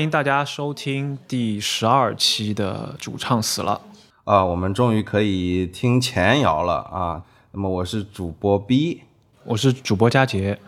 欢迎大家收听第十二期的主唱死了啊！我们终于可以听前摇了啊！那么我是主播 B，我是主播佳杰。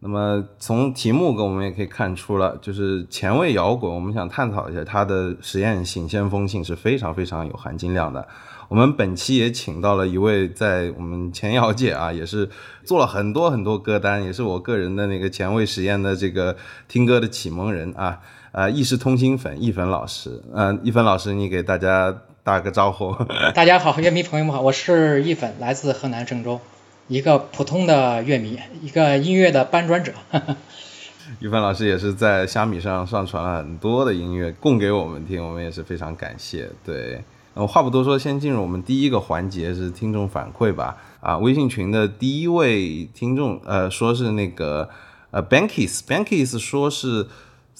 那么从题目跟我们也可以看出了，就是前卫摇滚，我们想探讨一下它的实验性、先锋性是非常非常有含金量的。我们本期也请到了一位在我们前摇界啊，也是做了很多很多歌单，也是我个人的那个前卫实验的这个听歌的启蒙人啊，呃，意式通心粉一粉老师，嗯，易粉老师，你给大家打个招呼。大家好，乐迷朋友们好，我是一粉，来自河南郑州。一个普通的乐迷，一个音乐的搬砖者。于凡老师也是在虾米上上传了很多的音乐供给我们听，我们也是非常感谢。对，那话不多说，先进入我们第一个环节，是听众反馈吧。啊，微信群的第一位听众，呃，说是那个呃，Bankis，Bankis 说是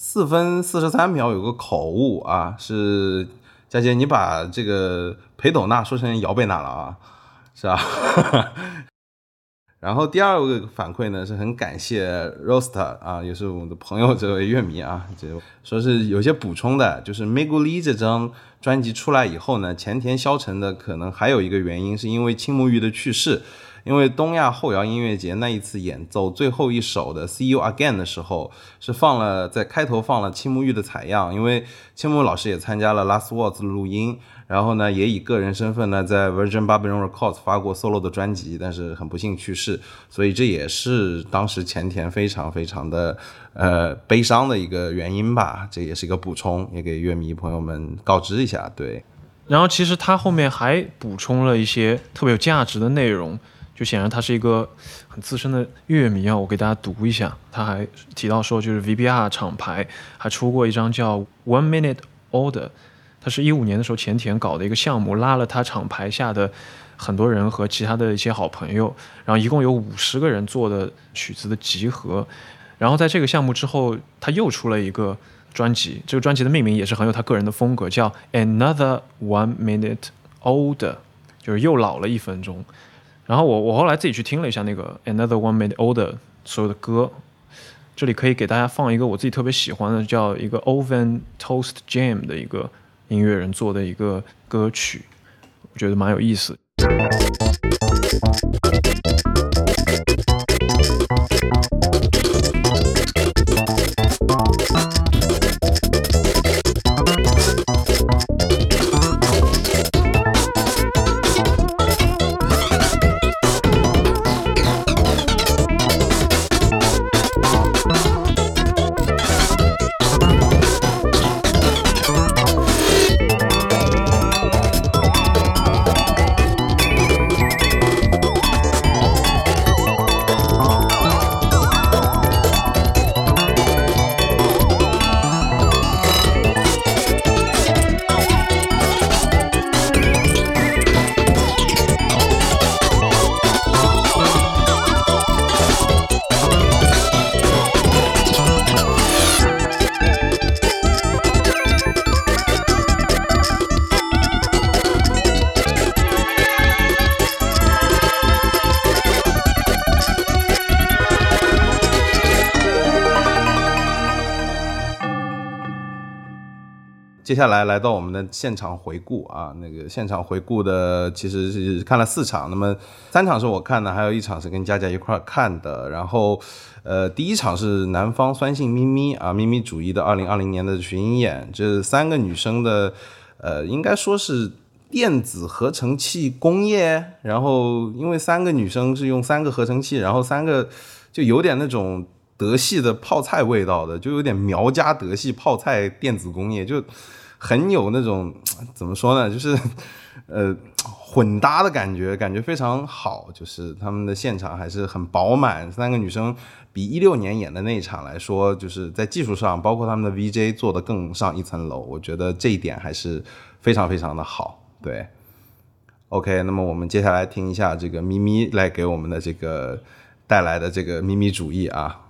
四分四十三秒有个口误啊，是佳姐，你把这个裴斗娜说成姚贝娜了啊，是吧？然后第二个反馈呢，是很感谢 Roaster 啊，也是我们的朋友这位乐迷啊，就说是有些补充的，就是 Meguli 这张专辑出来以后呢，前田消沉的可能还有一个原因，是因为青木玉的去世。因为东亚后摇音乐节那一次演奏最后一首的 See You Again 的时候，是放了在开头放了青木玉的采样，因为青木老师也参加了 Last Words 的录音，然后呢也以个人身份呢在 Virgin Babylon Records 发过 solo 的专辑，但是很不幸去世，所以这也是当时前田非常非常的呃悲伤的一个原因吧，这也是一个补充，也给乐迷朋友们告知一下。对，然后其实他后面还补充了一些特别有价值的内容。就显然他是一个很资深的乐迷啊，我给大家读一下。他还提到说，就是 VBR 厂牌还出过一张叫 One Minute Order，他是一五年的时候前田搞的一个项目，拉了他厂牌下的很多人和其他的一些好朋友，然后一共有五十个人做的曲子的集合。然后在这个项目之后，他又出了一个专辑，这个专辑的命名也是很有他个人的风格，叫 Another One Minute Older，就是又老了一分钟。然后我我后来自己去听了一下那个 Another One Made Older 所有的歌，这里可以给大家放一个我自己特别喜欢的，叫一个 Oven Toast Jam 的一个音乐人做的一个歌曲，我觉得蛮有意思。下来来到我们的现场回顾啊，那个现场回顾的其实是看了四场，那么三场是我看的，还有一场是跟佳佳一块儿看的。然后，呃，第一场是南方酸性咪咪啊，咪咪主义的二零二零年的巡演，这三个女生的，呃，应该说是电子合成器工业。然后，因为三个女生是用三个合成器，然后三个就有点那种德系的泡菜味道的，就有点苗家德系泡菜电子工业就。很有那种 怎么说呢，就是呃混搭的感觉，感觉非常好。就是他们的现场还是很饱满，三个女生比一六年演的那一场来说，就是在技术上，包括他们的 VJ 做的更上一层楼。我觉得这一点还是非常非常的好。对，OK，那么我们接下来听一下这个咪咪来给我们的这个带来的这个咪咪主义啊。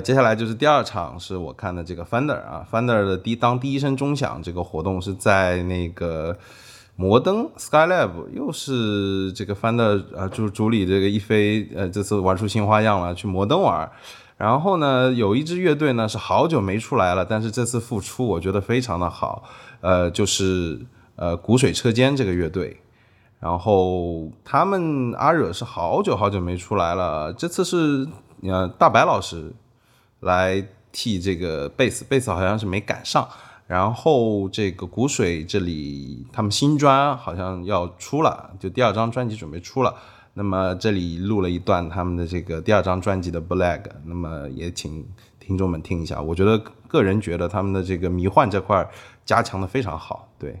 接下来就是第二场是我看的这个 Fender 啊，Fender 的第当第一声钟响这个活动是在那个摩登 Skylab，又是这个 Fender 呃主主理这个一飞呃这次玩出新花样了，去摩登玩。然后呢，有一支乐队呢是好久没出来了，但是这次复出，我觉得非常的好。呃，就是呃骨水车间这个乐队，然后他们阿惹是好久好久没出来了，这次是呃大白老师来替这个贝斯，贝斯好像是没赶上。然后这个骨水这里他们新专好像要出了，就第二张专辑准备出了。那么这里录了一段他们的这个第二张专辑的 Black，那么也请听众们听一下。我觉得个人觉得他们的这个迷幻这块加强的非常好，对。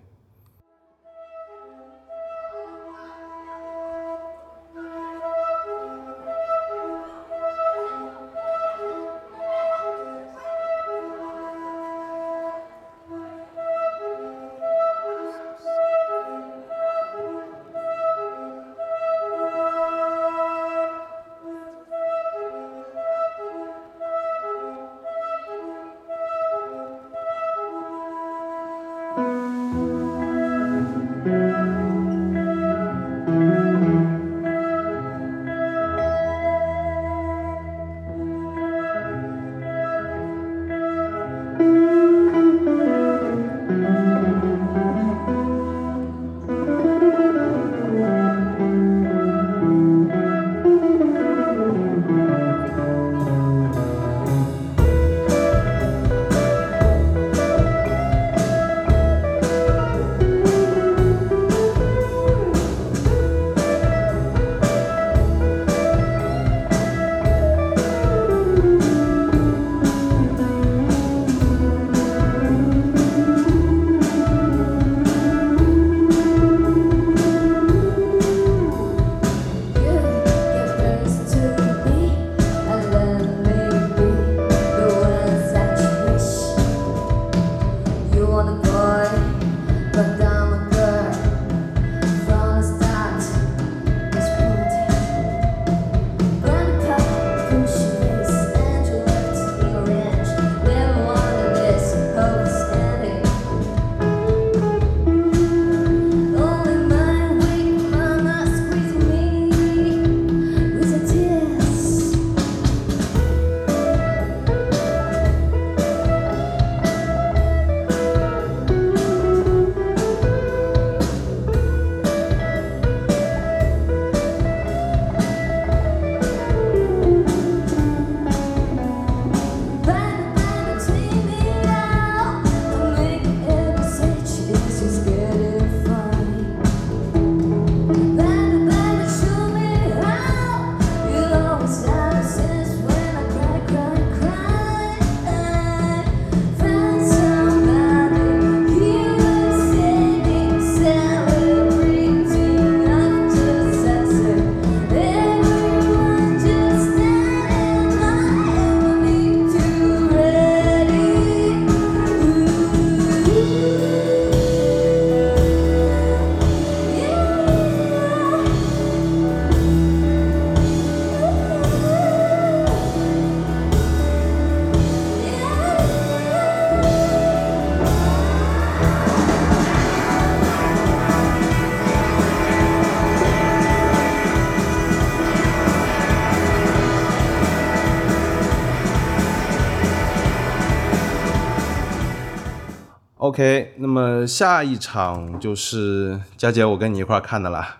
OK，那么下一场就是佳姐，我跟你一块看的啦。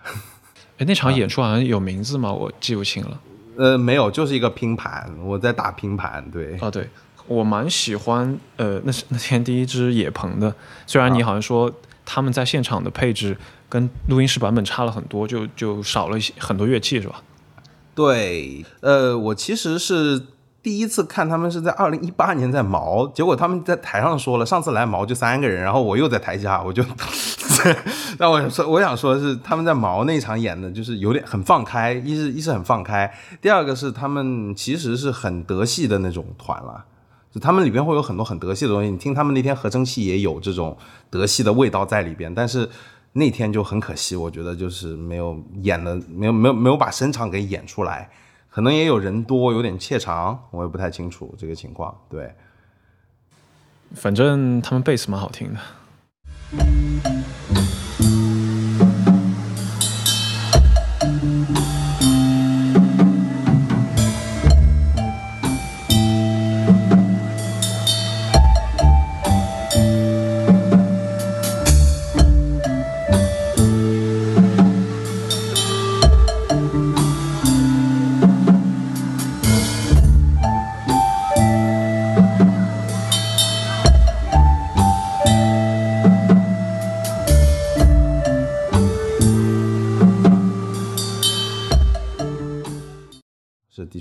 哎，那场演出好像有名字吗？我记不清了。呃，没有，就是一个拼盘，我在打拼盘。对，哦，对，我蛮喜欢。呃，那是那天第一支野棚的，虽然你好像说他们在现场的配置跟录音室版本差了很多，就就少了一些很多乐器，是吧？对，呃，我其实是。第一次看他们是在二零一八年在毛，结果他们在台上说了，上次来毛就三个人，然后我又在台下，我就，那我说我想说的是他们在毛那场演的就是有点很放开，一是一是很放开，第二个是他们其实是很德系的那种团了，就他们里边会有很多很德系的东西，你听他们那天合成器也有这种德系的味道在里边，但是那天就很可惜，我觉得就是没有演的没有没有没有把声场给演出来。可能也有人多，有点怯场，我也不太清楚这个情况。对，反正他们贝斯蛮好听的。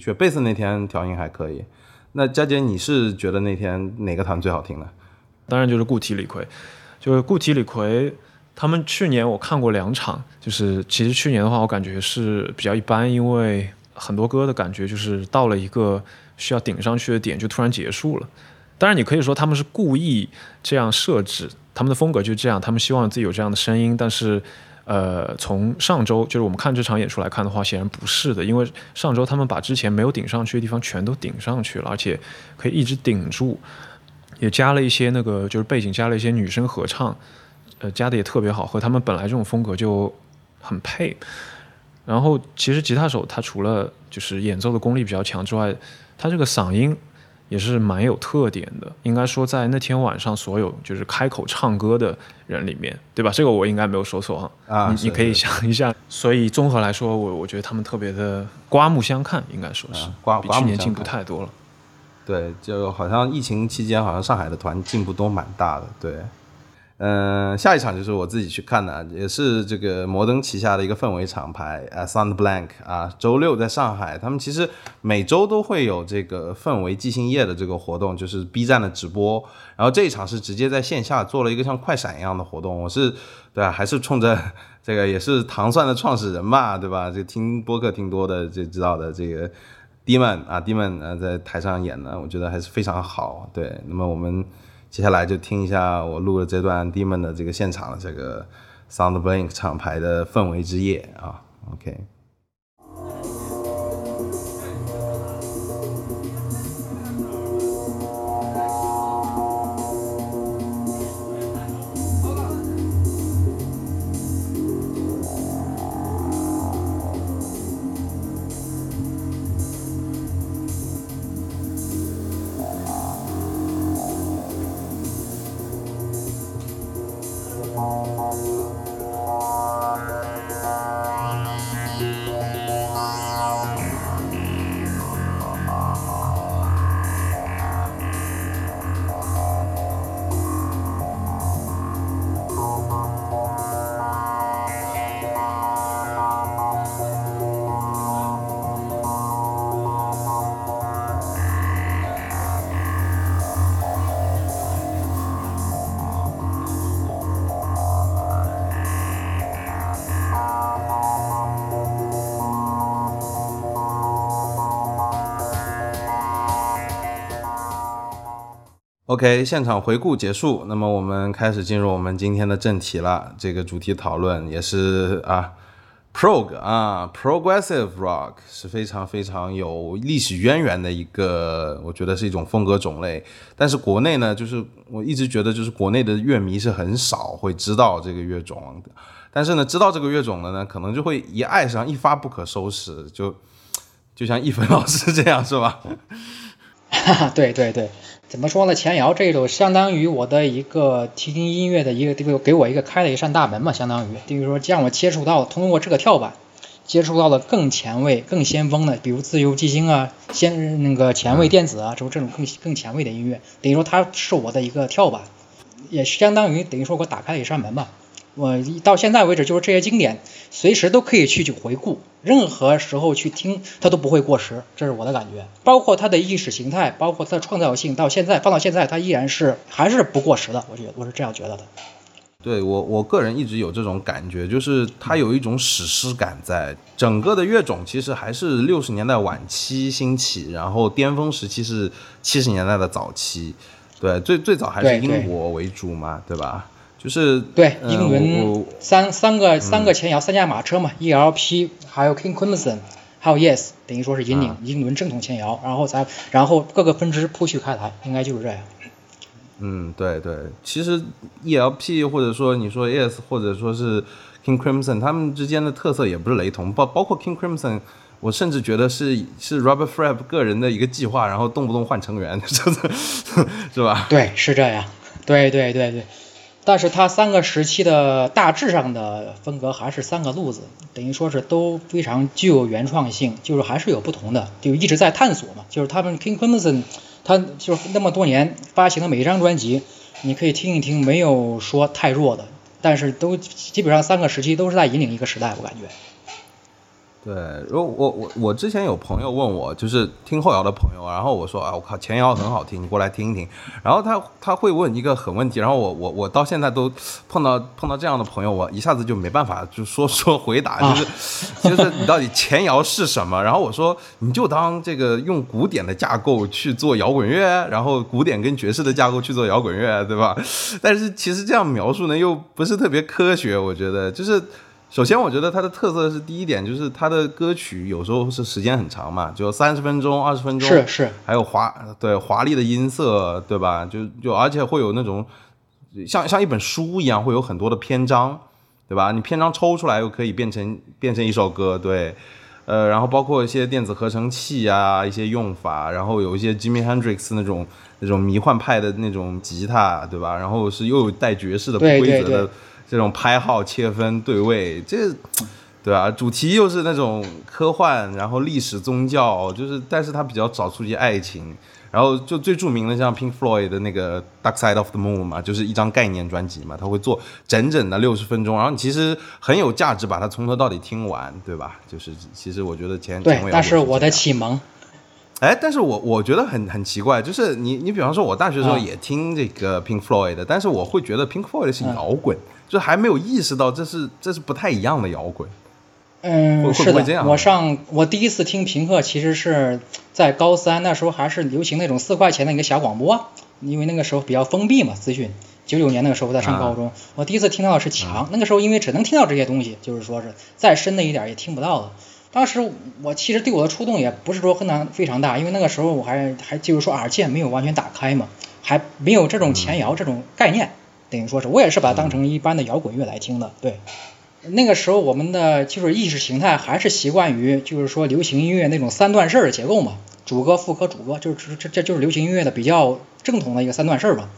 确，贝斯那天调音还可以。那佳姐，你是觉得那天哪个团最好听呢？当然就是固体李逵，就是固体李逵，他们去年我看过两场，就是其实去年的话，我感觉是比较一般，因为很多歌的感觉就是到了一个需要顶上去的点，就突然结束了。当然，你可以说他们是故意这样设置，他们的风格就这样，他们希望自己有这样的声音，但是。呃，从上周就是我们看这场演出来看的话，显然不是的，因为上周他们把之前没有顶上去的地方全都顶上去了，而且可以一直顶住，也加了一些那个就是背景加了一些女生合唱，呃，加的也特别好，和他们本来这种风格就很配。然后其实吉他手他除了就是演奏的功力比较强之外，他这个嗓音。也是蛮有特点的，应该说在那天晚上所有就是开口唱歌的人里面，对吧？这个我应该没有说错哈。啊，你你可以想一下。所以综合来说，我我觉得他们特别的刮目相看，应该说是刮比去年进步太多了。对，就好像疫情期间，好像上海的团进步都蛮大的。对。嗯，下一场就是我自己去看的，也是这个摩登旗下的一个氛围厂牌啊，Sound Blank 啊，周六在上海，他们其实每周都会有这个氛围即兴夜的这个活动，就是 B 站的直播，然后这一场是直接在线下做了一个像快闪一样的活动，我是对啊，还是冲着这个也是糖蒜的创始人嘛，对吧？这听播客听多的就知道的这个 Demon 啊，Demon 啊在台上演的，我觉得还是非常好，对，那么我们。接下来就听一下我录的这段 Demon 的这个现场的这个 Sound Blank 厂牌的氛围之夜啊，OK。OK，现场回顾结束，那么我们开始进入我们今天的正题了。这个主题讨论也是啊，prog 啊，progressive rock 是非常非常有历史渊源的一个，我觉得是一种风格种类。但是国内呢，就是我一直觉得，就是国内的乐迷是很少会知道这个乐种。但是呢，知道这个乐种的呢，可能就会一爱上，一发不可收拾，就就像一芬老师这样，是吧？哈哈，对对对。怎么说呢？前摇这种相当于我的一个听音乐的一个，给我一个开了一扇大门嘛，相当于，等于说让我接触到通过这个跳板，接触到了更前卫、更先锋的，比如自由即兴啊，先那个前卫电子啊，这种这种更更前卫的音乐，等于说它是我的一个跳板，也相当于等于说我打开了一扇门吧。我到现在为止，就是这些经典，随时都可以去去回顾，任何时候去听，它都不会过时，这是我的感觉。包括它的意识形态，包括它的创造性，到现在放到现在，它依然是还是不过时的。我觉得我是这样觉得的。对我我个人一直有这种感觉，就是它有一种史诗感在。整个的乐种其实还是六十年代晚期兴起，然后巅峰时期是七十年代的早期。对，最最早还是英国为主嘛，对吧？就是对英伦三三个三个前摇三驾马车嘛，E L P 还有 King Crimson，还有 Yes，等于说是引领英伦正统前摇，然后咱然后各个分支铺叙开来，应该就是这样。嗯，对对，其实 ELP 或者说你说 Yes 或者说是 King Crimson，他们之间的特色也不是雷同，包包括 King Crimson，我甚至觉得是是 Robert Fripp 个人的一个计划，然后动不动换成员，是吧？对，是这样。对对对对。但是他三个时期的大致上的风格还是三个路子，等于说是都非常具有原创性，就是还是有不同的，就一直在探索嘛。就是他们 King Crimson，他就那么多年发行的每一张专辑，你可以听一听，没有说太弱的，但是都基本上三个时期都是在引领一个时代，我感觉。对，如果我我我之前有朋友问我，就是听后摇的朋友，然后我说啊，我靠，前摇很好听，你过来听一听。然后他他会问一个很问题，然后我我我到现在都碰到碰到这样的朋友，我一下子就没办法就说说回答，就是就是你到底前摇是什么？然后我说你就当这个用古典的架构去做摇滚乐，然后古典跟爵士的架构去做摇滚乐，对吧？但是其实这样描述呢，又不是特别科学，我觉得就是。首先，我觉得它的特色是第一点，就是它的歌曲有时候是时间很长嘛，就三十分钟、二十分钟，是是，还有华对华丽的音色，对吧？就就而且会有那种像像一本书一样，会有很多的篇章，对吧？你篇章抽出来又可以变成变成一首歌，对，呃，然后包括一些电子合成器啊，一些用法，然后有一些 Jimmy Hendrix 那种那种迷幻派的那种吉他，对吧？然后是又有带爵士的不规则的。这种拍号切分对位，这，对吧？主题又是那种科幻，然后历史宗教，就是，但是它比较少触及爱情。然后就最著名的像 Pink Floyd 的那个 Dark Side of the Moon 嘛，就是一张概念专辑嘛，他会做整整的六十分钟，然后你其实很有价值把它从头到底听完，对吧？就是其实我觉得前对，那是我的启蒙。哎，但是我我觉得很很奇怪，就是你你比方说，我大学时候也听这个 Pink Floyd 的，但是我会觉得 Pink Floyd 是摇滚。就还没有意识到这是这是不太一样的摇滚，嗯，是的。我上我第一次听平克，其实是在高三，那时候还是流行那种四块钱的一个小广播，因为那个时候比较封闭嘛，资讯。九九年那个时候在上高中，我第一次听到的是墙，那个时候因为只能听到这些东西，就是说是再深的一点也听不到了。当时我其实对我的触动也不是说很难非常大，因为那个时候我还还就是说耳键没有完全打开嘛，还没有这种前摇这种概念。等于说是我也是把它当成一般的摇滚乐来听的，对。那个时候我们的就是意识形态还是习惯于就是说流行音乐那种三段式的结构嘛，主歌副歌主歌，就是这这就是流行音乐的比较正统的一个三段式吧。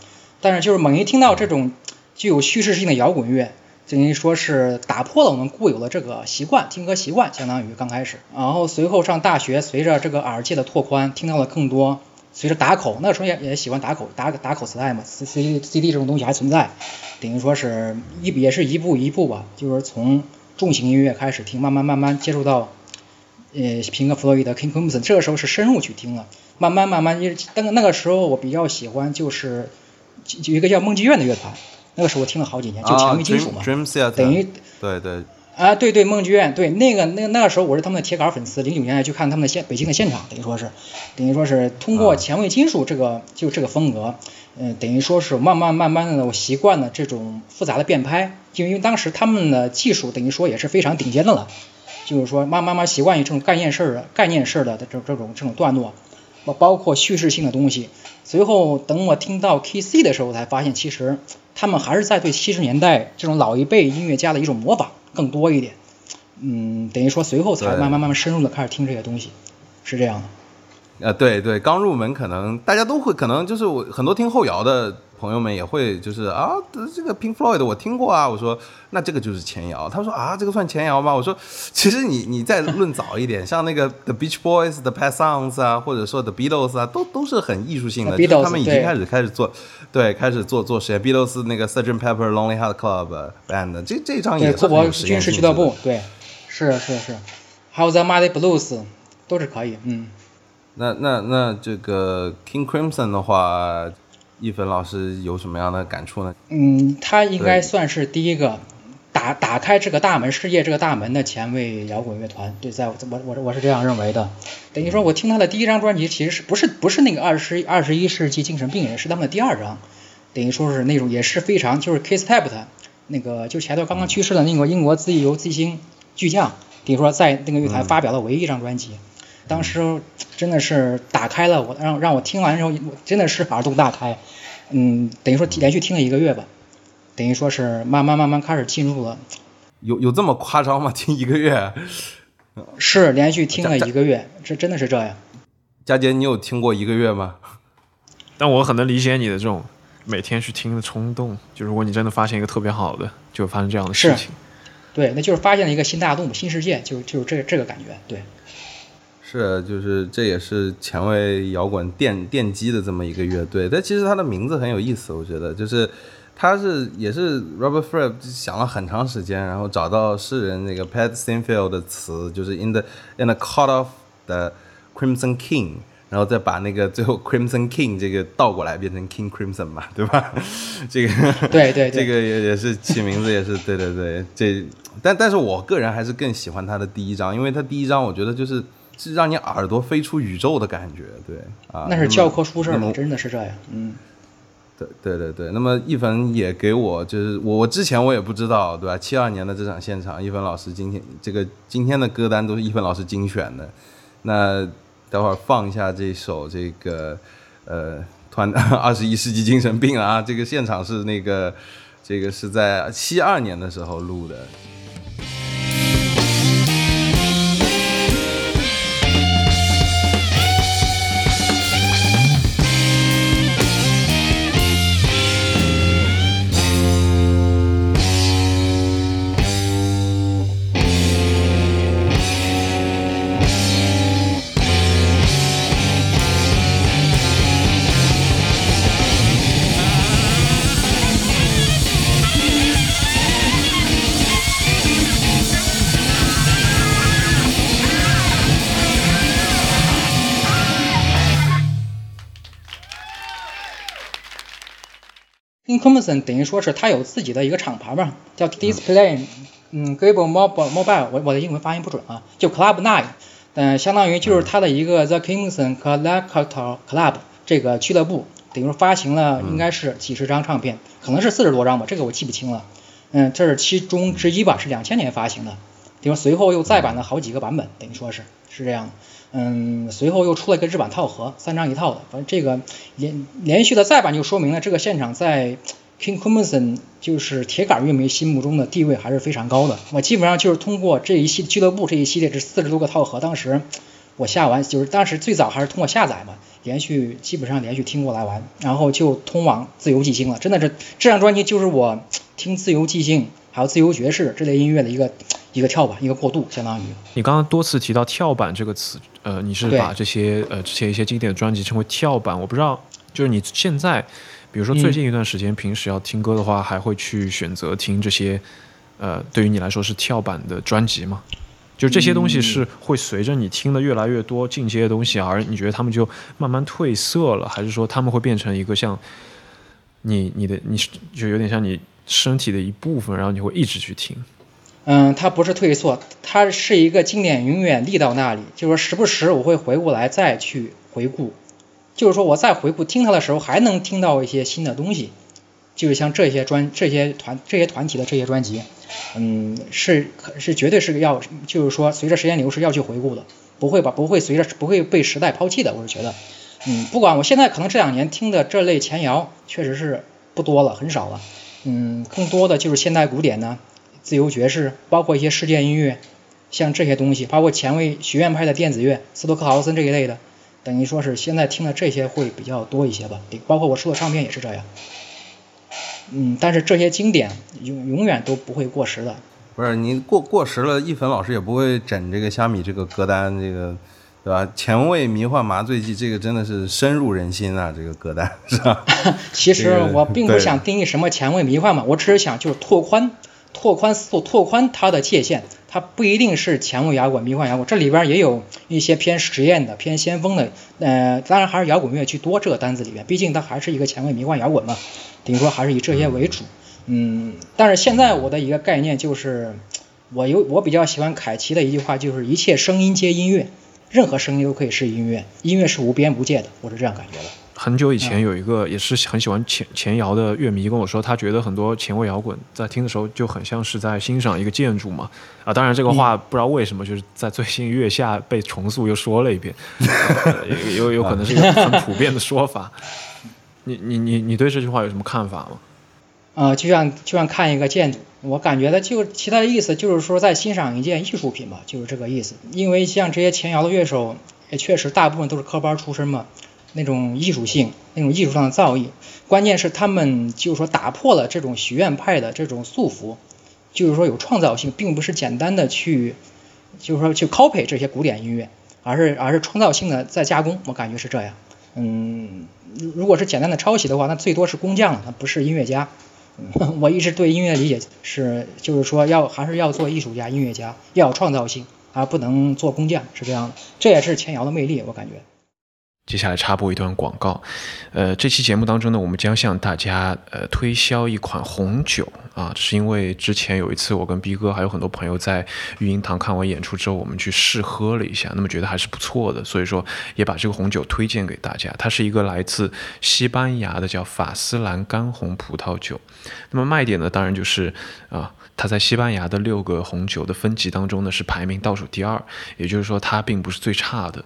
但是就是猛一听到这种具有叙事性的摇滚乐，等于说是打破了我们固有的这个习惯听歌习惯，相当于刚开始。然后随后上大学，随着这个耳界的拓宽，听到了更多。随着打口，那时候也也喜欢打口打打口磁带嘛，C C C D 这种东西还存在，等于说是一也是一步一步吧，就是从重型音乐开始听，慢慢慢慢接触到呃平克·弗洛伊德、King Crimson，这个时候是深入去听了，慢慢慢慢，因为那个那个时候我比较喜欢就是有一个叫梦剧院的乐团，那个时候我听了好几年，就前卫金属嘛，等于对对。啊，对对，梦剧院，对那个那那个时候我是他们的铁杆粉丝，零九年来去看他们的现北京的现场，等于说是，等于说是通过前卫金属这个就这个风格，嗯，等于说是慢慢慢慢的我习惯了这种复杂的变拍，就因为当时他们的技术等于说也是非常顶尖的了，就是说慢慢慢习惯于这种概念式的概念式的这这种这种段落，包包括叙事性的东西。随后等我听到 K.C. 的时候，才发现其实他们还是在对七十年代这种老一辈音乐家的一种模仿。更多一点，嗯，等于说随后才慢慢慢慢深入的开始听这些东西，是这样的。呃，对对，刚入门可能大家都会，可能就是我很多听后摇的朋友们也会，就是啊，这个 Pink Floyd 我听过啊，我说那这个就是前摇，他说啊，这个算前摇吗？我说其实你你再论早一点，像那个 The Beach Boys、The Pet Sounds 啊，或者说 The Beatles 啊，都都是很艺术性的，他们已经开始开始做，对，开始做做实验。Beatles 那个 s e r g e n t Pepper Lonely Heart Club Band 这这张也是有实验俱乐部，对，是是是，还有 The Muddy Blues 都是可以，嗯。那那那这个 King Crimson 的话，一芬老师有什么样的感触呢？嗯，他应该算是第一个打打开这个大门世界这个大门的前卫摇滚乐团。对，在我我我是这样认为的。等于说我听他的第一张专辑，其实是不是不是那个二十二十一世纪精神病人，是他们的第二张。等于说是那种也是非常就是 Kiss t a p 的那个就前头刚刚去世的那个英国自由巨星巨匠。等于说在那个乐团发表的唯一一张专辑，当时真的是打开了我让让我听完之后，我真的是耳洞大开，嗯，等于说连续听了一个月吧，等于说是慢慢慢慢开始进入了，有有这么夸张吗？听一个月？是连续听了一个月，这真的是这样。佳杰，你有听过一个月吗？但我很能理解你的这种每天去听的冲动，就如果你真的发现一个特别好的，就会发生这样的事情。对，那就是发现了一个新大陆、新世界，就就是这这个感觉。对，是，就是这也是前卫摇滚奠奠基的这么一个乐队。但其实它的名字很有意思，我觉得就是它是也是 Robert Fripp 想了很长时间，然后找到诗人那个 Pat Sinfield 的词，就是 In the In the Court of the Crimson King。然后再把那个最后 Crimson King 这个倒过来变成 King Crimson 嘛，对吧？这个对对，这个也也是起名字也是对对对。这但但是我个人还是更喜欢他的第一章，因为他第一章我觉得就是是让你耳朵飞出宇宙的感觉，对啊。那是教科书式的，真的是这样，嗯。对对对对，那么一凡也给我就是我我之前我也不知道，对吧？七二年的这场现场，一凡老师今天这个今天的歌单都是一凡老师精选的，那。待会儿放一下这首这个呃团 二十一世纪精神病啊，这个现场是那个这个是在七二年的时候录的。Crimson 等于说是他有自己的一个厂牌嘛，叫 Display，嗯，Gable Mobile Mobile，我我的英文发音不准啊，就 Club Nine，嗯，相当于就是他的一个 The Crimson Collector Club 这个俱乐部，等于说发行了应该是几十张唱片，可能是四十多张吧，这个我记不清了，嗯，这是其中之一吧，是两千年发行的，比如随后又再版了好几个版本，等于说是是这样。嗯，随后又出了一个日版套盒，三张一套的。反正这个连连续的再版就说明了这个现场在 King Crimson 就是铁杆乐迷心目中的地位还是非常高的。我基本上就是通过这一系俱乐部这一系列这四十多个套盒，当时我下完就是当时最早还是通过下载嘛，连续基本上连续听过来完，然后就通往自由寂静了。真的是这张专辑就是我听自由寂静还有自由爵士这类音乐的一个。一个跳板，一个过渡，相当于。你刚刚多次提到“跳板”这个词，呃，你是把这些呃之前一些经典的专辑称为“跳板”？我不知道，就是你现在，比如说最近一段时间，平时要听歌的话，还会去选择听这些，呃，对于你来说是跳板的专辑吗？就这些东西是会随着你听的越来越多进阶的东西，而你觉得他们就慢慢褪色了，还是说他们会变成一个像你你的你就有点像你身体的一部分，然后你会一直去听？嗯，它不是退缩，它是一个经典，永远立到那里。就是说，时不时我会回过来再去回顾，就是说我再回顾听它的时候，还能听到一些新的东西。就是像这些专、这些团、这些团体的这些专辑，嗯，是是绝对是要，就是说随着时间流逝要去回顾的，不会吧？不会随着不会被时代抛弃的。我是觉得，嗯，不管我现在可能这两年听的这类前摇确实是不多了，很少了，嗯，更多的就是现代古典呢。自由爵士，包括一些世界音乐，像这些东西，包括前卫学院派的电子乐，斯托克豪森这一类的，等于说是现在听的这些会比较多一些吧。包括我收的唱片也是这样。嗯，但是这些经典永永远都不会过时的。不是你过过时了，一粉老师也不会整这个虾米这个歌单，这个对吧？前卫迷幻麻醉剂，这个真的是深入人心啊，这个歌单是吧？其实我并不想定义什么前卫迷幻嘛，我只是想就是拓宽。拓宽拓宽它的界限，它不一定是前卫摇滚、迷幻摇滚，这里边也有一些偏实验的、偏先锋的，呃，当然还是摇滚乐居多。这个单子里边，毕竟它还是一个前卫迷幻摇滚嘛，等于说还是以这些为主。嗯，但是现在我的一个概念就是，我有我比较喜欢凯奇的一句话，就是一切声音皆音乐，任何声音都可以是音乐，音乐是无边无界的，我是这样感觉的。很久以前有一个也是很喜欢前前摇的乐迷跟我说，他觉得很多前卫摇滚在听的时候就很像是在欣赏一个建筑嘛。啊，当然这个话不知道为什么就是在最新月下被重塑又说了一遍，有有可能是一个很普遍的说法。你你你你对这句话有什么看法吗？呃，就像就像看一个建筑，我感觉的就其他的意思就是说在欣赏一件艺术品吧，就是这个意思。因为像这些前摇的乐手，也确实大部分都是科班出身嘛，那种艺术性、那种艺术上的造诣，关键是他们就是说打破了这种学院派的这种束缚，就是说有创造性，并不是简单的去就是说去 copy 这些古典音乐，而是而是创造性的在加工，我感觉是这样。嗯，如果是简单的抄袭的话，那最多是工匠，他不是音乐家。我一直对音乐理解是，就是说要还是要做艺术家、音乐家，要有创造性，而不能做工匠，是这样的。这也是前摇的魅力，我感觉。接下来插播一段广告，呃，这期节目当中呢，我们将向大家呃推销一款红酒啊，是因为之前有一次我跟逼哥还有很多朋友在育婴堂看完演出之后，我们去试喝了一下，那么觉得还是不错的，所以说也把这个红酒推荐给大家。它是一个来自西班牙的叫法斯兰干红葡萄酒，那么卖点呢，当然就是啊，它在西班牙的六个红酒的分级当中呢是排名倒数第二，也就是说它并不是最差的。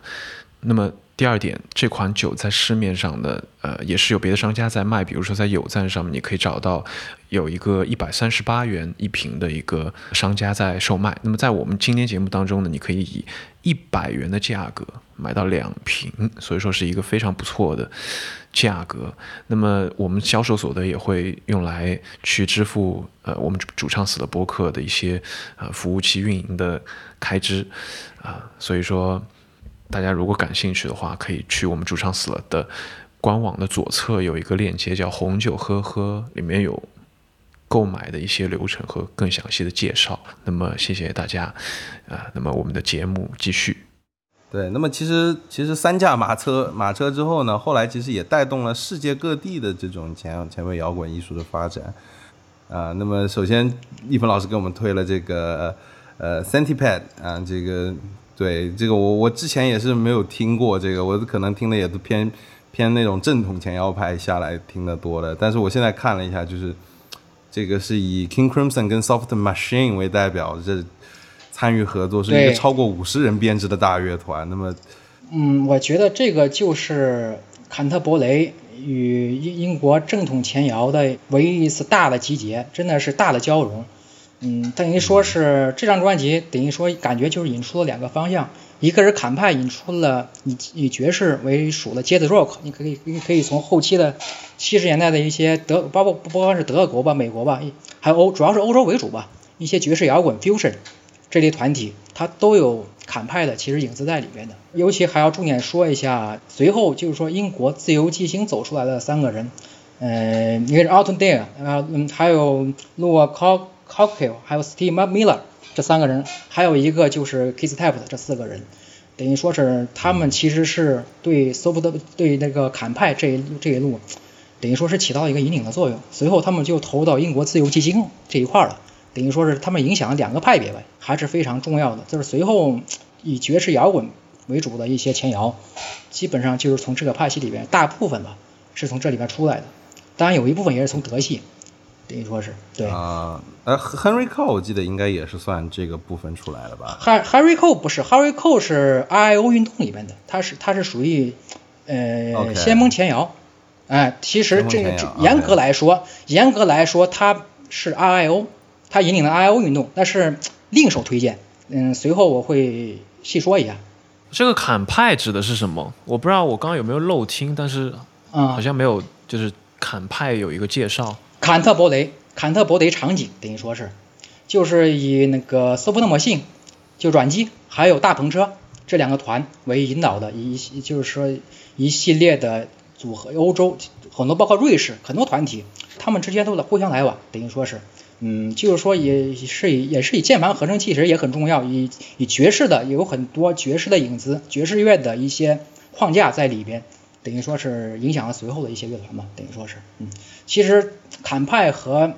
那么第二点，这款酒在市面上的，呃，也是有别的商家在卖，比如说在有赞上面，你可以找到有一个一百三十八元一瓶的一个商家在售卖。那么在我们今天节目当中呢，你可以以一百元的价格买到两瓶，所以说是一个非常不错的价格。那么我们销售所得也会用来去支付，呃，我们主唱死了播客的一些呃服务器运营的开支，啊，所以说。大家如果感兴趣的话，可以去我们主唱死了的官网的左侧有一个链接，叫“红酒喝喝”，里面有购买的一些流程和更详细的介绍。那么谢谢大家，啊，那么我们的节目继续。对，那么其实其实三驾马车马车之后呢，后来其实也带动了世界各地的这种前前卫摇滚艺术的发展。啊，那么首先一峰老师给我们推了这个呃 Centipede 啊，这个。对这个我我之前也是没有听过这个，我可能听的也都偏偏那种正统前摇派下来听的多的。但是我现在看了一下，就是这个是以 King Crimson 跟 Soft Machine 为代表，这参与合作是一个超过五十人编制的大乐团。那么，嗯，我觉得这个就是坎特伯雷与英英国正统前摇的唯一一次大的集结，真的是大的交融。嗯，等于说是这张专辑，等于说感觉就是引出了两个方向，一个是坎派引出了以以爵士为属的 Jazz Rock，你可以你可以从后期的七十年代的一些德，包括不光是德国吧、美国吧，还有欧，主要是欧洲为主吧，一些爵士摇滚 Fusion 这类团体，它都有坎派的其实影子在里边的。尤其还要重点说一下，随后就是说英国自由巨星走出来的三个人，嗯，一个是 Alton Dale，啊，嗯，还有 l o u Cock。Cocktail，还有 Steve Miller 这三个人，还有一个就是 Kiss Type 的这四个人，等于说是他们其实是对 Soft 对那个坎派这一这一路，等于说是起到一个引领的作用。随后他们就投到英国自由基金这一块了，等于说是他们影响了两个派别吧，还是非常重要的。就是随后以爵士摇滚为主的一些前摇，基本上就是从这个派系里边，大部分吧是从这里边出来的，当然有一部分也是从德系。等于说是对啊，呃，Henry Cole 我记得应该也是算这个部分出来的吧？Henry Cole 不是，Henry Cole 是 RIO 运动里面的，他是他是属于呃先锋前摇，哎，其实这个严格来说，严格来说他是 RIO，他引领了 RIO 运动，但是另手推荐，嗯，随后我会细说一下。这个坎派指的是什么？我不知道我刚刚有没有漏听，但是好像没有，就是坎派有一个介绍。坎特伯雷，坎特伯雷场景等于说是，就是以那个斯普特莫信，就软机，还有大篷车这两个团为引导的一，就是说一系列的组合，欧洲很多包括瑞士很多团体，他们之间都在互相来往，等于说是，嗯，就是说也是以也是以键盘合成器其实也很重要，以以爵士的有很多爵士的影子，爵士乐的一些框架在里边。等于说是影响了随后的一些乐团嘛，等于说是，嗯，其实坎派和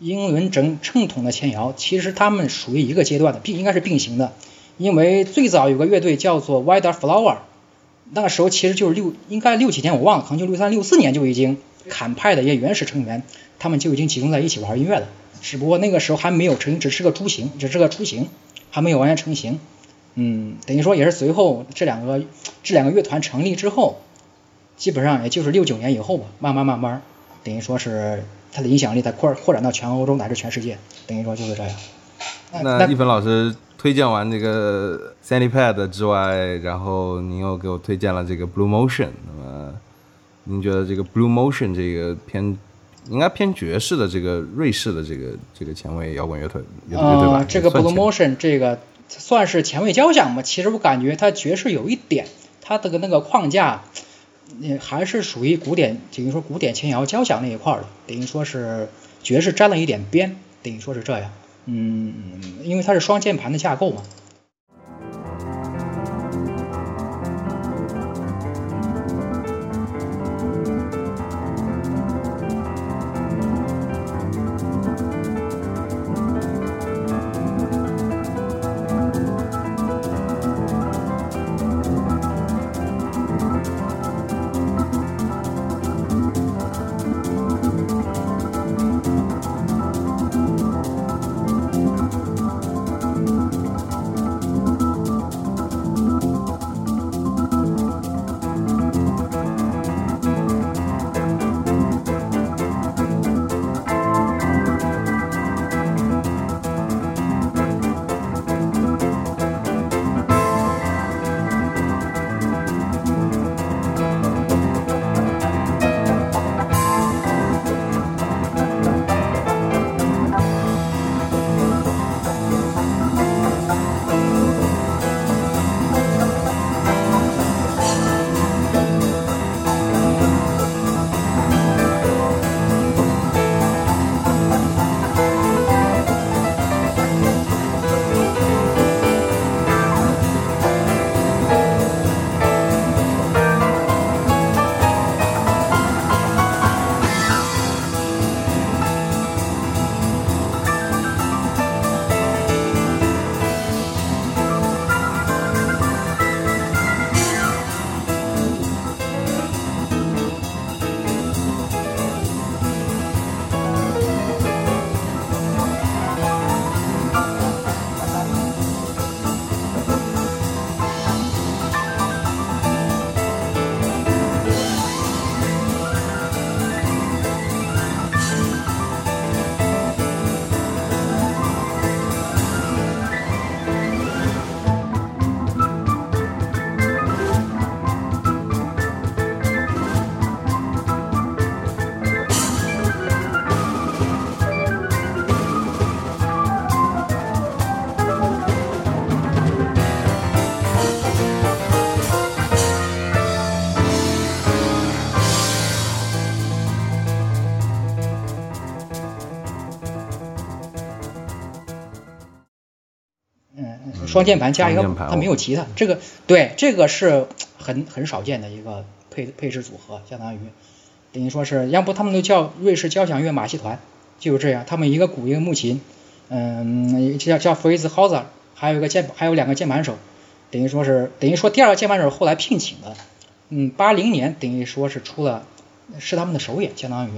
英伦正正统的前摇，其实他们属于一个阶段的，并应该是并行的，因为最早有个乐队叫做 White Flower，那个时候其实就是六，应该六几年我忘了，可能就六三六四年就已经坎派的一些原始成员，他们就已经集中在一起玩音乐了。只不过那个时候还没有成，只是个雏形，只是个雏形，还没有完全成型。嗯，等于说也是随后这两个这两个乐团成立之后，基本上也就是六九年以后吧，慢慢慢慢，等于说是它的影响力在扩扩展到全欧洲乃至全世界，等于说就是这样。那一芬老师推荐完这个 Sandy Pad 之外，然后您又给我推荐了这个 Blue Motion。那么您觉得这个 Blue Motion 这个偏应该偏爵士的这个瑞士的这个这个前卫摇滚乐队乐队吧？这个 Blue Motion 这个算是前卫交响吧？其实我感觉它爵士有一点，它的那个框架，嗯，还是属于古典，等于说古典前摇交响那一块的，等于说是爵士沾了一点边，等于说是这样。嗯，因为它是双键盘的架构嘛。双键盘加一个，它没有吉他，这个对，这个是很很少见的一个配配置组合，相当于等于说是，要不他们都叫瑞士交响乐马戏团，就是这样，他们一个鼓一个木琴，嗯，叫叫 Fritz Hauser，还有一个键，还有两个键盘手，等于说是等于说第二个键盘手后来聘请的，嗯，八零年等于说是出了是他们的首演，相当于，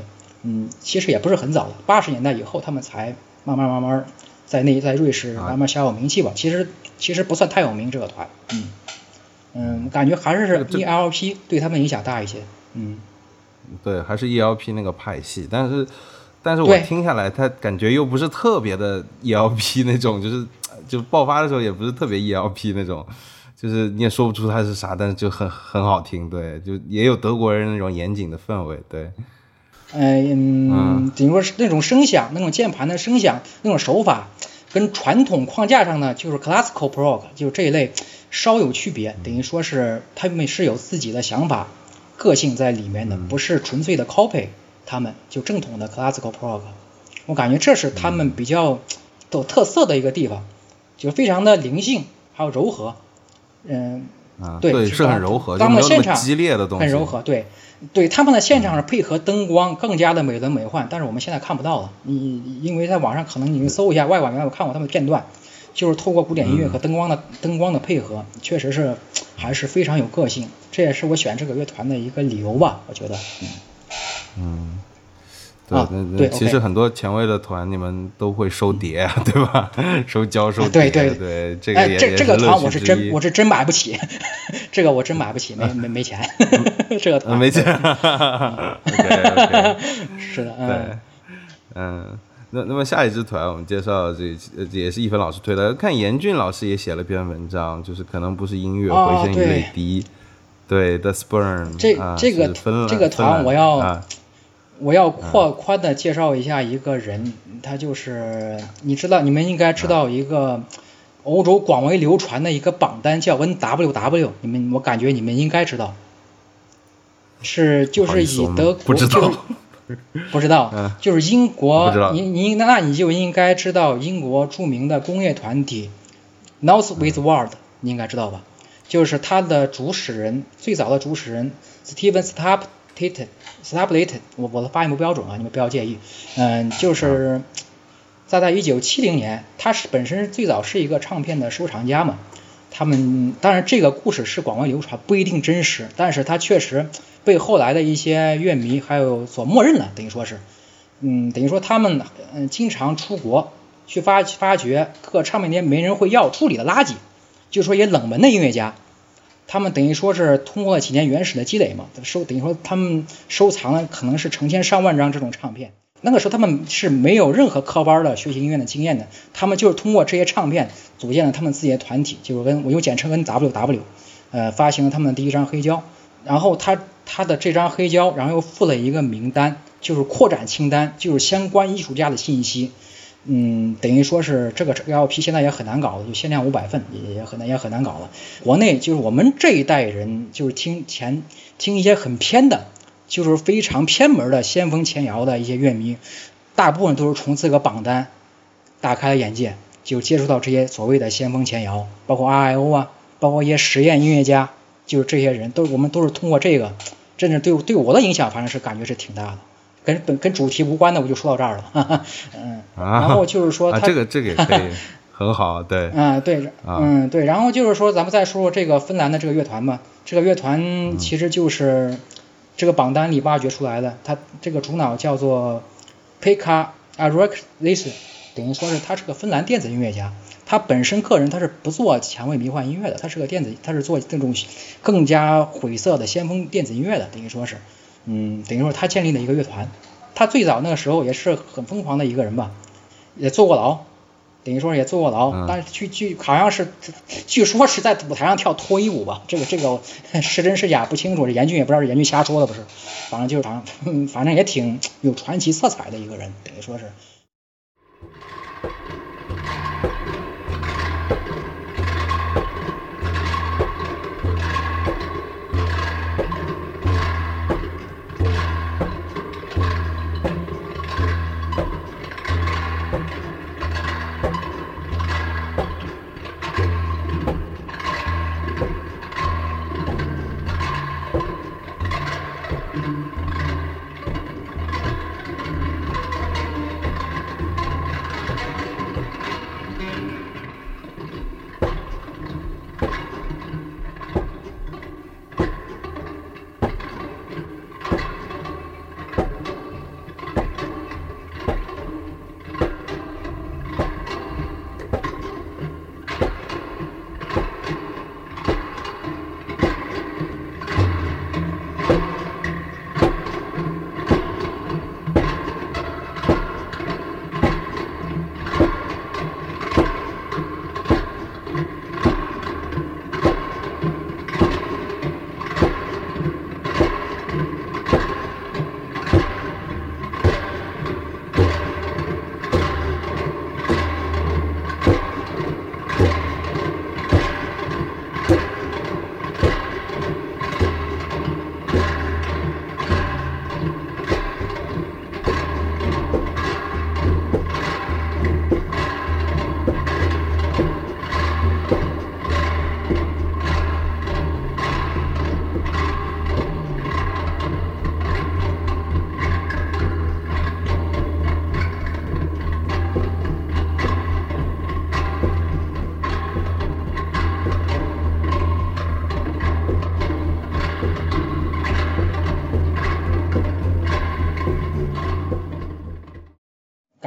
嗯，其实也不是很早了，八十年代以后他们才慢慢慢慢。在那在瑞士慢慢小有名气吧，其实其实不算太有名这个团，嗯。嗯，感觉还是是 ELP 对他们影响大一些，嗯，对，还是 ELP 那个派系，但是但是我听下来，他感觉又不是特别的 ELP 那种，就是就爆发的时候也不是特别 ELP 那种，就是你也说不出它是啥，但是就很很好听，对，就也有德国人那种严谨的氛围，对。嗯，等于说是那种声响，那种键盘的声响，那种手法，跟传统框架上呢，就是 classical prog，就是这一类稍有区别。等于说是他们是有自己的想法、个性在里面的，不是纯粹的 copy。他们就正统的 classical prog，我感觉这是他们比较有特色的一个地方，就是非常的灵性，还有柔和。嗯，对，是很柔和，他们现场激烈的东西，很柔和，对。对他们的现场是配合灯光更加的美轮美奂，但是我们现在看不到了。你因为在网上可能你搜一下外管，原来我看过他们的片段，就是透过古典音乐和灯光的灯光的配合，确实是还是非常有个性，这也是我选这个乐团的一个理由吧，我觉得。嗯，对，啊那那对其实很多前卫的团，你们都会收碟啊，对吧？收胶收碟，对对。对，这个这这个乐团我是真我是真买不起，这个我真买不起，没没没钱，这个呃团没钱，OK OK，是的，对嗯，，嗯。那那么下一支团，我们介绍这呃也是一芬老师推的，看严俊老师也写了篇文章，就是可能不是音乐，哦回声与对。泪滴，对，The Sperm，这啊这个这个团我要啊我要扩宽的介绍一下一个人，他就是你知道，你们应该知道一个欧洲广为流传的一个榜单叫 NWW，你们我感觉你们应该知道，是就是以德国不知道。就是不知道 嗯，就是英国不知道，你你那你就应该知道英国著名的工业团体 North with World，你应该知道吧？就是他的主使人，最早的主使人 Steven Stapleton Stapleton，我我的发音不标准啊，你们不要介意。嗯，就是在在一九七零年，他是本身最早是一个唱片的收藏家嘛。他们当然这个故事是广为流传，不一定真实，但是他确实被后来的一些乐迷还有所默认了，等于说是，嗯，等于说他们嗯经常出国去发发掘各唱片店没人会要处理的垃圾，就说一些冷门的音乐家，他们等于说是通过了几年原始的积累嘛，收等于说他们收藏了可能是成千上万张这种唱片。那个时候他们是没有任何科班的学习音乐的经验的，他们就是通过这些唱片组建了他们自己的团体，就是 N 我又简称 NWW，呃，发行了他们的第一张黑胶。然后他他的这张黑胶，然后又附了一个名单，就是扩展清单，就是相关艺术家的信息。嗯，等于说是这个 LP 现在也很难搞了，就限量五百份，也也很难也很难搞了。国内就是我们这一代人，就是听前听一些很偏的，就是非常偏门的先锋前摇的一些乐迷，大部分都是从这个榜单打开了眼界，就接触到这些所谓的先锋前摇，包括 RIO 啊，包括一些实验音乐家，就是这些人都我们都是通过这个，真的对对我的影响，反正是感觉是挺大的。跟本跟主题无关的，我就说到这儿了，哈哈，嗯，啊然后就是说啊，他这个这个也可以 很好，对，嗯，对，啊嗯，对，然后就是说，咱们再说说这个芬兰的这个乐团吧。这个乐嗯团其实就是这个榜单里挖掘出来的，它这个主脑叫做 Pekka a r o k l i s 等于说是他是个芬兰电子音乐家。他本身个人他是不做前卫迷幻音乐的，他是个电子，他是做这种更加晦涩的先锋电子音乐的，等于说是，嗯，等于说他建立了一个乐团。他最早那个时候也是很疯狂的一个人吧，也坐过牢，等于说也坐过牢，嗯但是据据好像是，据说是在舞台上跳脱衣舞吧，这个这个是真是假不清楚，这严俊也不知道是严俊瞎说的不是，反正就是好像嗯反正也挺有传奇色彩的一个人，等于说是。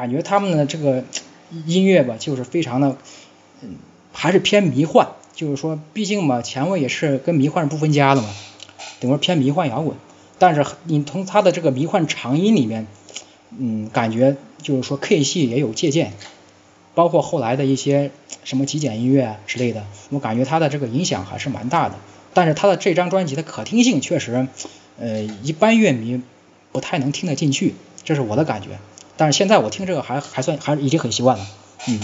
感觉他们的这个音乐吧，就是非常的，嗯，还是偏迷幻，就是说，毕竟嘛，前卫也是跟迷幻是不分家的嘛，等于说偏迷幻摇滚。但是你从他的这个迷幻长音里面，嗯，感觉就是说 K 系也有借鉴，包括后来的一些什么极简音乐之类的，我感觉他的这个影响还是蛮大的。但是他的这张专辑的可听性确实，呃，一般乐迷不太能听得进去，这是我的感觉。但是现在我听这个还还算还已经很习惯了，嗯。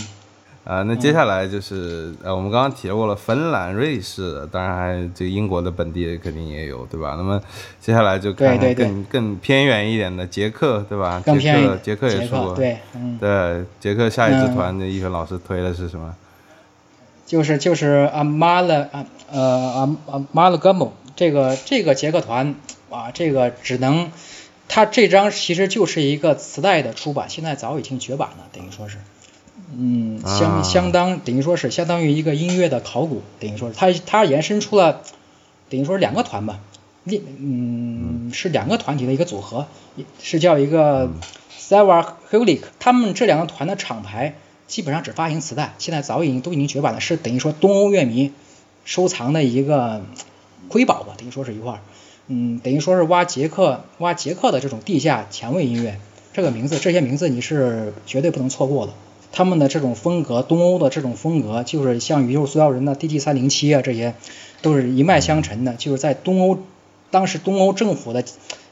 啊，那接下来就是呃，我们刚刚提过了芬兰、瑞士，当然还这英国的本地肯定也有，对吧？那么接下来就看更更偏远一点的捷克，对吧？捷克捷克也说过，对，对，捷克下一支团的一轩老师推的是什么？就是就是阿马勒啊呃阿阿马勒格姆这个这个捷克团啊，这个只能，他这张其实就是一个磁带的出版，现在早已经绝版了，等于说是。嗯，相相当等于说是相当于一个音乐的考古，等于说是。它它延伸出了等于说是两个团吧，另嗯是两个团体的一个组合，是叫一个 s e v e r h u l i k 他们这两个团的厂牌基本上只发行磁带，现在早已经都已经绝版了，是等于说东欧乐迷收藏的一个瑰宝吧，等于说是一块儿，嗯，等于说是挖杰克挖杰克的这种地下前卫音乐，这个名字这些名字你是绝对不能错过的。他们的这种风格，东欧的这种风格，就是像宇宙塑料人的 DG 三零七啊，这些都是一脉相承的。就是在东欧，当时东欧政府的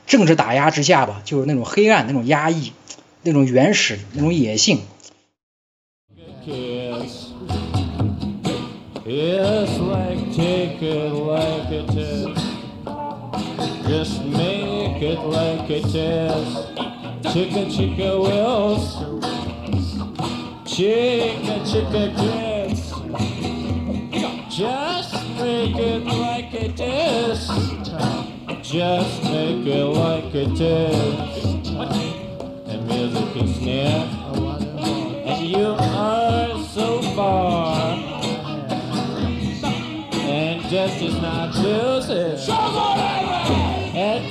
政治打压之下吧，就是那种黑暗、那种压抑、那种原始、那种野性。Chica, chica, kids. Just make it like it is. Chicken, chicken wheels. Chicken, chicken grits. Just make it like it is. Just make it like it is. And music is near. And you are so far. And just is not losing. And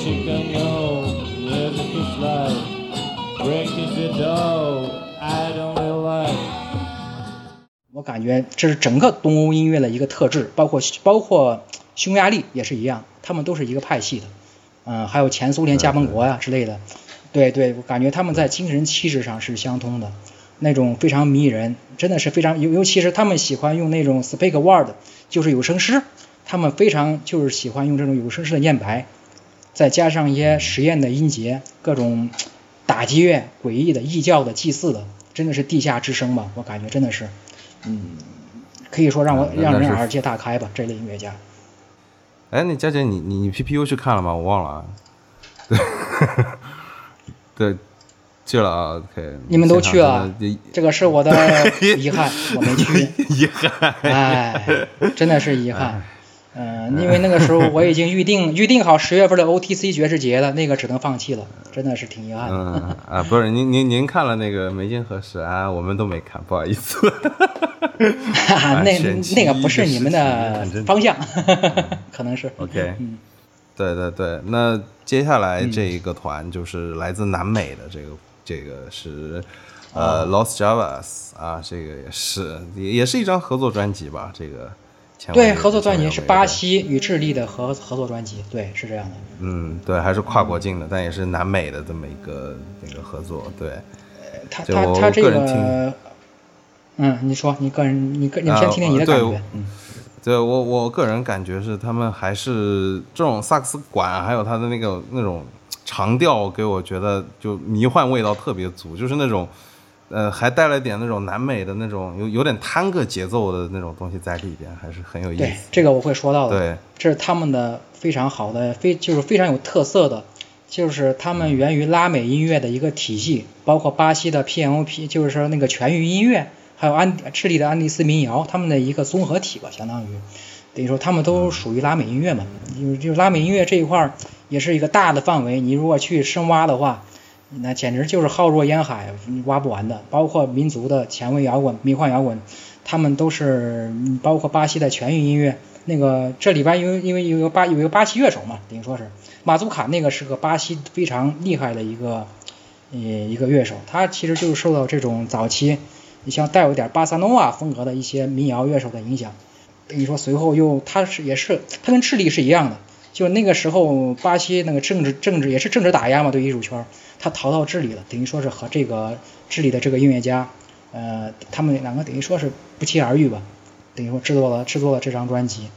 Chicken, chicken, no, music is life. Break is the dough, I don't really like. 我感觉这是整个东欧音乐的一个特质，包括包括匈牙利也是一样，他们都是一个派系的，嗯，还有前苏联加盟国呀之类的，对对，我感觉他们在精神气质上是相通的。那种非常迷人，真的是非常尤尤其是他们喜欢用那种 speak word，就是有声诗，他们非常就是喜欢用这种有声诗的念白，再加上一些实验的音节，各种打击乐、诡异的异教的祭祀的，真的是地下之声吧？我感觉真的是，嗯，可以说让我让人耳界大开吧，这类音乐家。哎，那佳姐，你你你 P P U 去看了吗？我忘了啊。对，对。去了啊，OK。你们都去了，这个是我的 遗憾，我没去。遗憾，哎，真的是遗憾。嗯，因为那个时候我已经预定 预定好十月份的 OTC 爵士节了，那个只能放弃了，真的是挺遗憾。嗯 啊，不是您您您看了那个《梅金何时》啊？我们都没看，不好意思。哈哈，那那个不是你们的方向，可能是。OK。对对对，那接下来这一个团就是来自南美的这个。这个是呃，Lost Javas 啊，这个也是也也是一张合作专辑吧？这个对，合作专辑是巴西与智利的合合作专辑，对，是这样的。嗯，对，还是跨国境的，但也是南美的这么一个那个合作。对，他他他这个，嗯，你说你个人，你个你先听听你的感觉。嗯，对我我个人感觉是他们还是这种萨克斯管，还有他的那个那种长调，给我觉得就迷幻味道特别足，就是那种。呃，还带了点那种南美的那种有有点探戈节奏的那种东西在里边，还是很有意思。对，这个我会说到的。对，这是他们的非常好的，非就是非常有特色的，就是他们源于拉美音乐的一个体系，包括巴西的 P.M.O.P，就是说那个全域音乐，还有安智利的安第斯民谣，他们的一个综合体吧，相当于等于说他们都属于拉美音乐嘛。就就拉美音乐这一块也是一个大的范围，你如果去深挖的话。那简直就是浩若烟海，挖不完的。包括民族的前卫摇滚、迷幻摇滚，他们都是包括巴西的全域音乐。那个这里边因为因为有一个巴有一个巴西乐手嘛，等于说是马祖卡，那个是个巴西非常厉害的一个呃一个乐手。他其实就是受到这种早期你像带有点巴萨诺瓦风格的一些民谣乐手的影响。等于说随后又他是也是他跟智利是一样的。就那个时候，巴西那个政治政治也是政治打压嘛，对艺术圈，他逃到智利了，等于说是和这个智利的这个音乐家，呃，他们两个等于说是不期而遇吧，等于说制作了制作了这张专辑。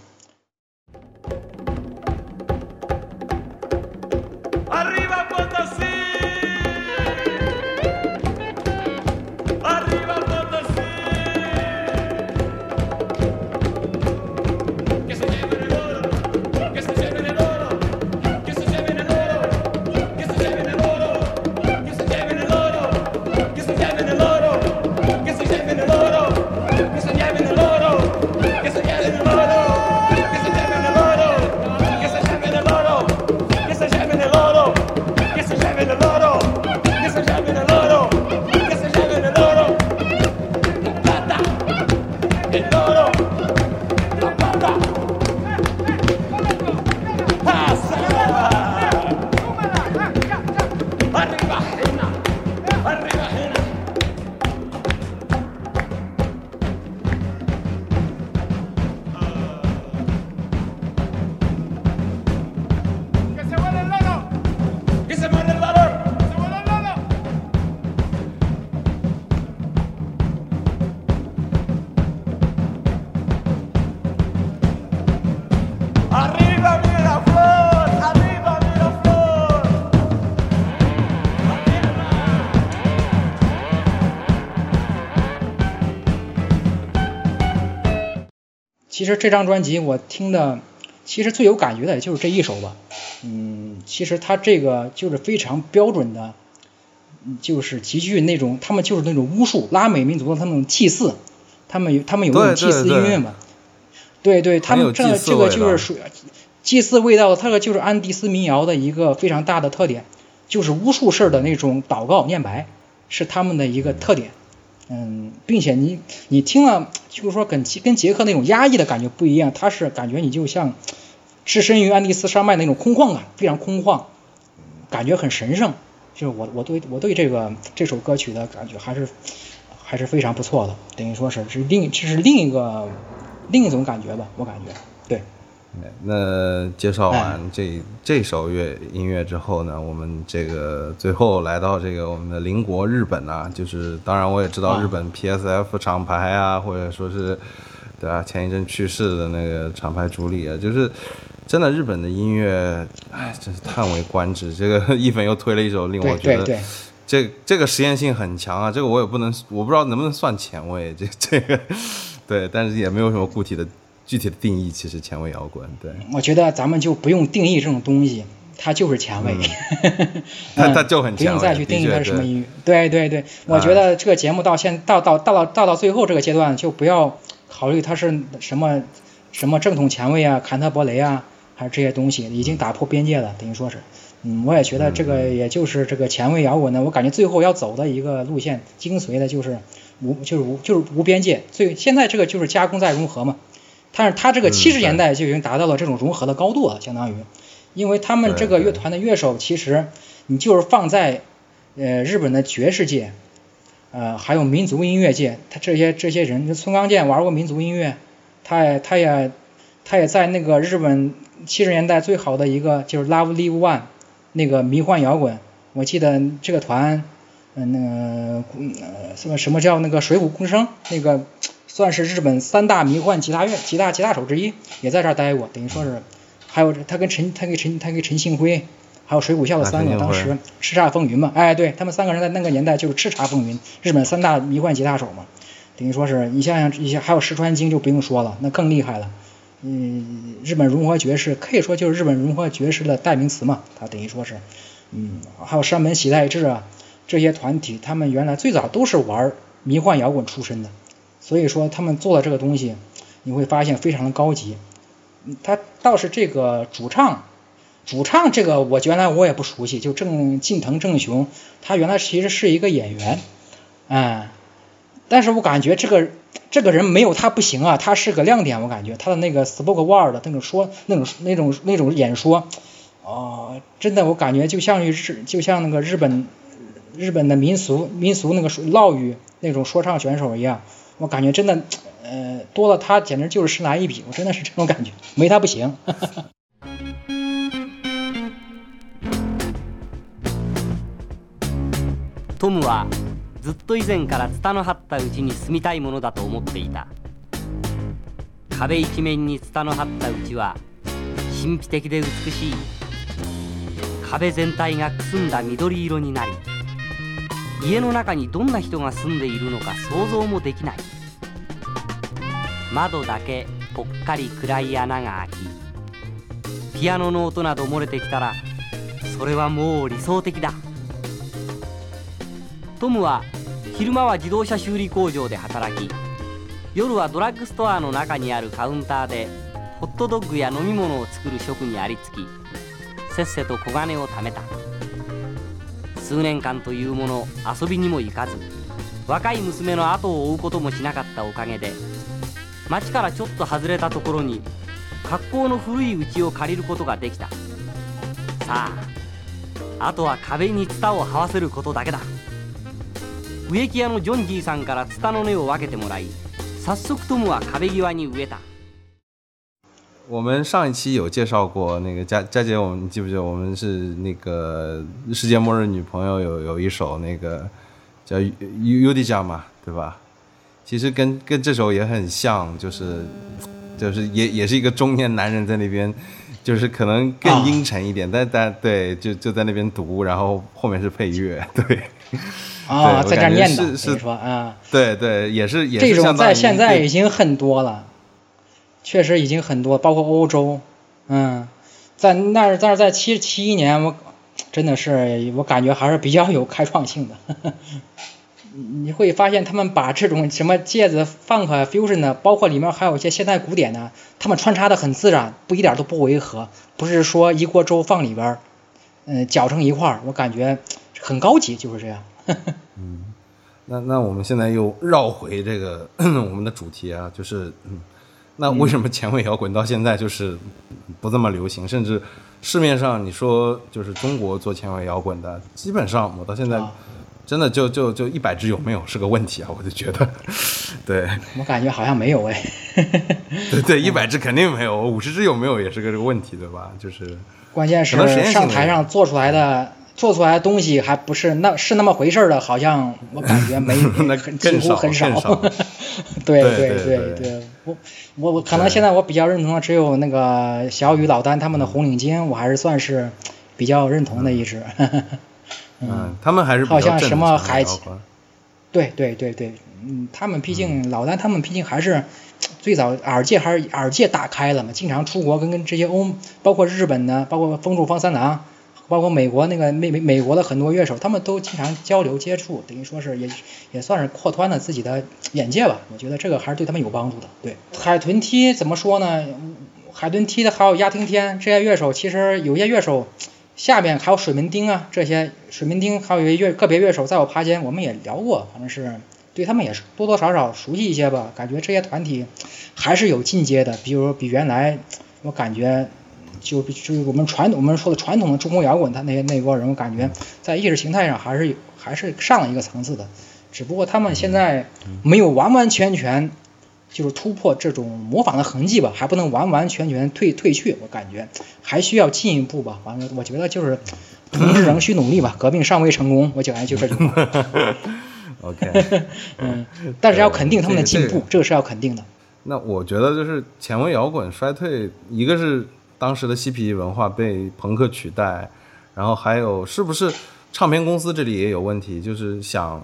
其实这张专辑我听的，其实最有感觉的也就是这一首吧。嗯，其实他这个就是非常标准的，就是极具那种他们就是那种巫术，拉美民族的他们祭祀，他们有他们有那种祭祀音乐嘛。对对，他们这这个就是属祭祀味道的，这个就是安第斯民谣的一个非常大的特点，就是巫术式的那种祷告念白，是他们的一个特点。嗯，嗯并且你你听了，就是说跟跟杰克那种压抑的感觉不一样，他是感觉你就像置身于安第斯山脉那种空旷感，非常空旷，感觉很神圣。就是我我对我对这个这首歌曲的感觉还是还是非常不错的，等于说是是另这是另一个另一种感觉吧，我感觉。那介绍完这这首乐音乐之后呢，我们这个最后来到这个我们的邻国日本啊，就是当然我也知道日本 PSF 厂牌啊，或者说是对吧，前一阵去世的那个厂牌主理啊，就是真的日本的音乐，哎，真是叹为观止。这个 一粉又推了一首令我觉得这这个实验性很强啊，这个我也不能，我不知道能不能算前卫，这这个对，但是也没有什么固体的。具体的定义其实前卫摇滚，对，我觉得咱们就不用定义这种东西，它就是前卫，它它就很前卫，不用再去定义它是什么音乐。对对对，我觉得这个节目到现到到到到到到最后这个阶段，就不要考虑它是什么什么正统前卫啊、坎特伯雷啊，还是这些东西已经打破边界了，等于说是，嗯，我也觉得这个也就是这个前卫摇滚呢，我感觉最后要走的一个路线精髓的就是无就是无就是无边界，最现在这个就是加工再融合嘛。但是他这个七十年代就已经达到了这种融合的高度了，相当于，因为他们这个乐团的乐手其实你就是放在呃日本的爵士界，呃还有民族音乐界，他这些这些人，村冈健玩过民族音乐，他也他也他也在那个日本七十年代最好的一个就是 Love Live One 那个迷幻摇滚，我记得这个团，嗯那个呃什么什么叫那个水舞共生那个。算是日本三大迷幻吉他乐吉他吉他手之一，也在这儿待过，等于说是，还有他跟陈他跟陈他跟陈幸辉，还有水谷孝的三个，当时叱咤风云嘛，哎，对他们三个人在那个年代就是叱咤风云，日本三大迷幻吉他手嘛，等于说是你想想一些，还有石川京就不用说了，那更厉害了。嗯，日本融合爵士可以说就是日本融合爵士的代名词嘛，他等于说是，嗯，还有山本喜代志啊这些团体，他们原来最早都是玩迷幻摇滚出身的，所以说他们做的这个东西，你会发现非常的高级。他倒是这个主唱，主唱这个我原来我也不熟悉，就正近藤正雄，他原来其实是一个演员，嗯，但是我感觉这个。这个人没有他不行啊，他是个亮点，我感觉他的那个 spoke word 那种说那种那种那种演说，哦，真的我感觉就像日就像那个日本日本的民俗民俗那个说唠语那种说唱选手一样，我感觉真的呃多了他简直就是神来一笔，我真的是这种感觉，没他不行。トムはずっと以前からツタの張ったうちに住みたいものだと思っていた壁一面にツタの張ったうちは神秘的で美しい壁全体がくすんだ緑色になり家の中にどんな人が住んでいるのか想像もできない。窓だけぽっかり暗い穴が開きピアノの音など漏れてきたらそれはもう理想的だ。トムは昼間は自動車修理工場で働き夜はドラッグストアの中にあるカウンターでホットドッグや飲み物を作る職にありつきせっせと小金を貯めた。数年間というもの遊びにも行かず若い娘の後を追うこともしなかったおかげで町からちょっと外れたところに格好の古い家を借りることができた。さああとは壁にツタを這わせることだけだ。植木屋のジョンジーさんからツタの根を分けてもらい早速トムは壁際に植えた。我们上一期有介绍过那个佳佳姐，我们记不记得我们是那个世界末日女朋友有有一首那个叫 U U D 酱嘛，对吧？其实跟跟这首也很像，就是就是也也是一个中年男人在那边，就是可能更阴沉一点，但但对就就在那边读，然后后面是配乐，对。啊，在这念的，是说啊，对对，也是也是这种在现在已经很多了，确实已经很多，包括欧洲，嗯，在那但是在七七一年，我真的是我感觉还是比较有开创性的。你会发现他们把这种什么戒子、funk、fusion 的，包括里面还有一些现代古典的，他们穿插的很自然，不一点都不违和，不是说一锅粥放里边，嗯，搅成一块儿，我感觉很高级，就是这样。嗯，那那我们现在又绕回这个 我们的主题啊，就是嗯，那为什么前卫摇滚到现在就是不这么流行？甚至市面上你说就是中国做前卫摇滚的，基本上我到现在真的就就就一百支有没有是个问题啊？我就觉得，对我感觉好像没有哎，对对，一百支肯定没有，五十支有没有也是个这个问题，对吧？就是关键是上台上做出来的。做出来的东西还不是那是那么回事的，好像我感觉没 几乎很少。对对对对，我我我可能现在我比较认同的只有那个小雨老丹他们的红领巾，我还是算是比较认同的一支。嗯，他们还是好像什么海对对对对，嗯，他们毕竟老丹他们毕竟还是最早耳界还是耳界打开了嘛，经常出国跟跟这些欧包括日本的，包括风柱方三郎。包括美国那个美美美国的很多乐手，他们都经常交流接触，等于说是也也算是扩宽了自己的眼界吧。我觉得这个还是对他们有帮助的。对，海豚踢怎么说呢？海豚踢的还有压听天这些乐手，其实有些乐手下面还有水门丁啊，这些水门丁还有一些乐个别乐手，在我趴间我们也聊过，反正是对他们也是多多少少熟悉一些吧。感觉这些团体还是有进阶的，比如比原来我感觉。就就我们传统我们说的传统的中国摇滚，他那那波人，我感觉在意识形态上还是还是上了一个层次的，只不过他们现在没有完完全全就是突破这种模仿的痕迹吧，还不能完完全全退退去，我感觉还需要进一步吧。反正，我觉得就是同志仍需努力吧，革命尚未成功，我讲来就这句话。OK，嗯，但是要肯定他们的进步，这个是要肯定的。那我觉得就是前卫摇滚衰退，一个是当时的嬉皮文化被朋克取代，然后还有是不是唱片公司这里也有问题，就是想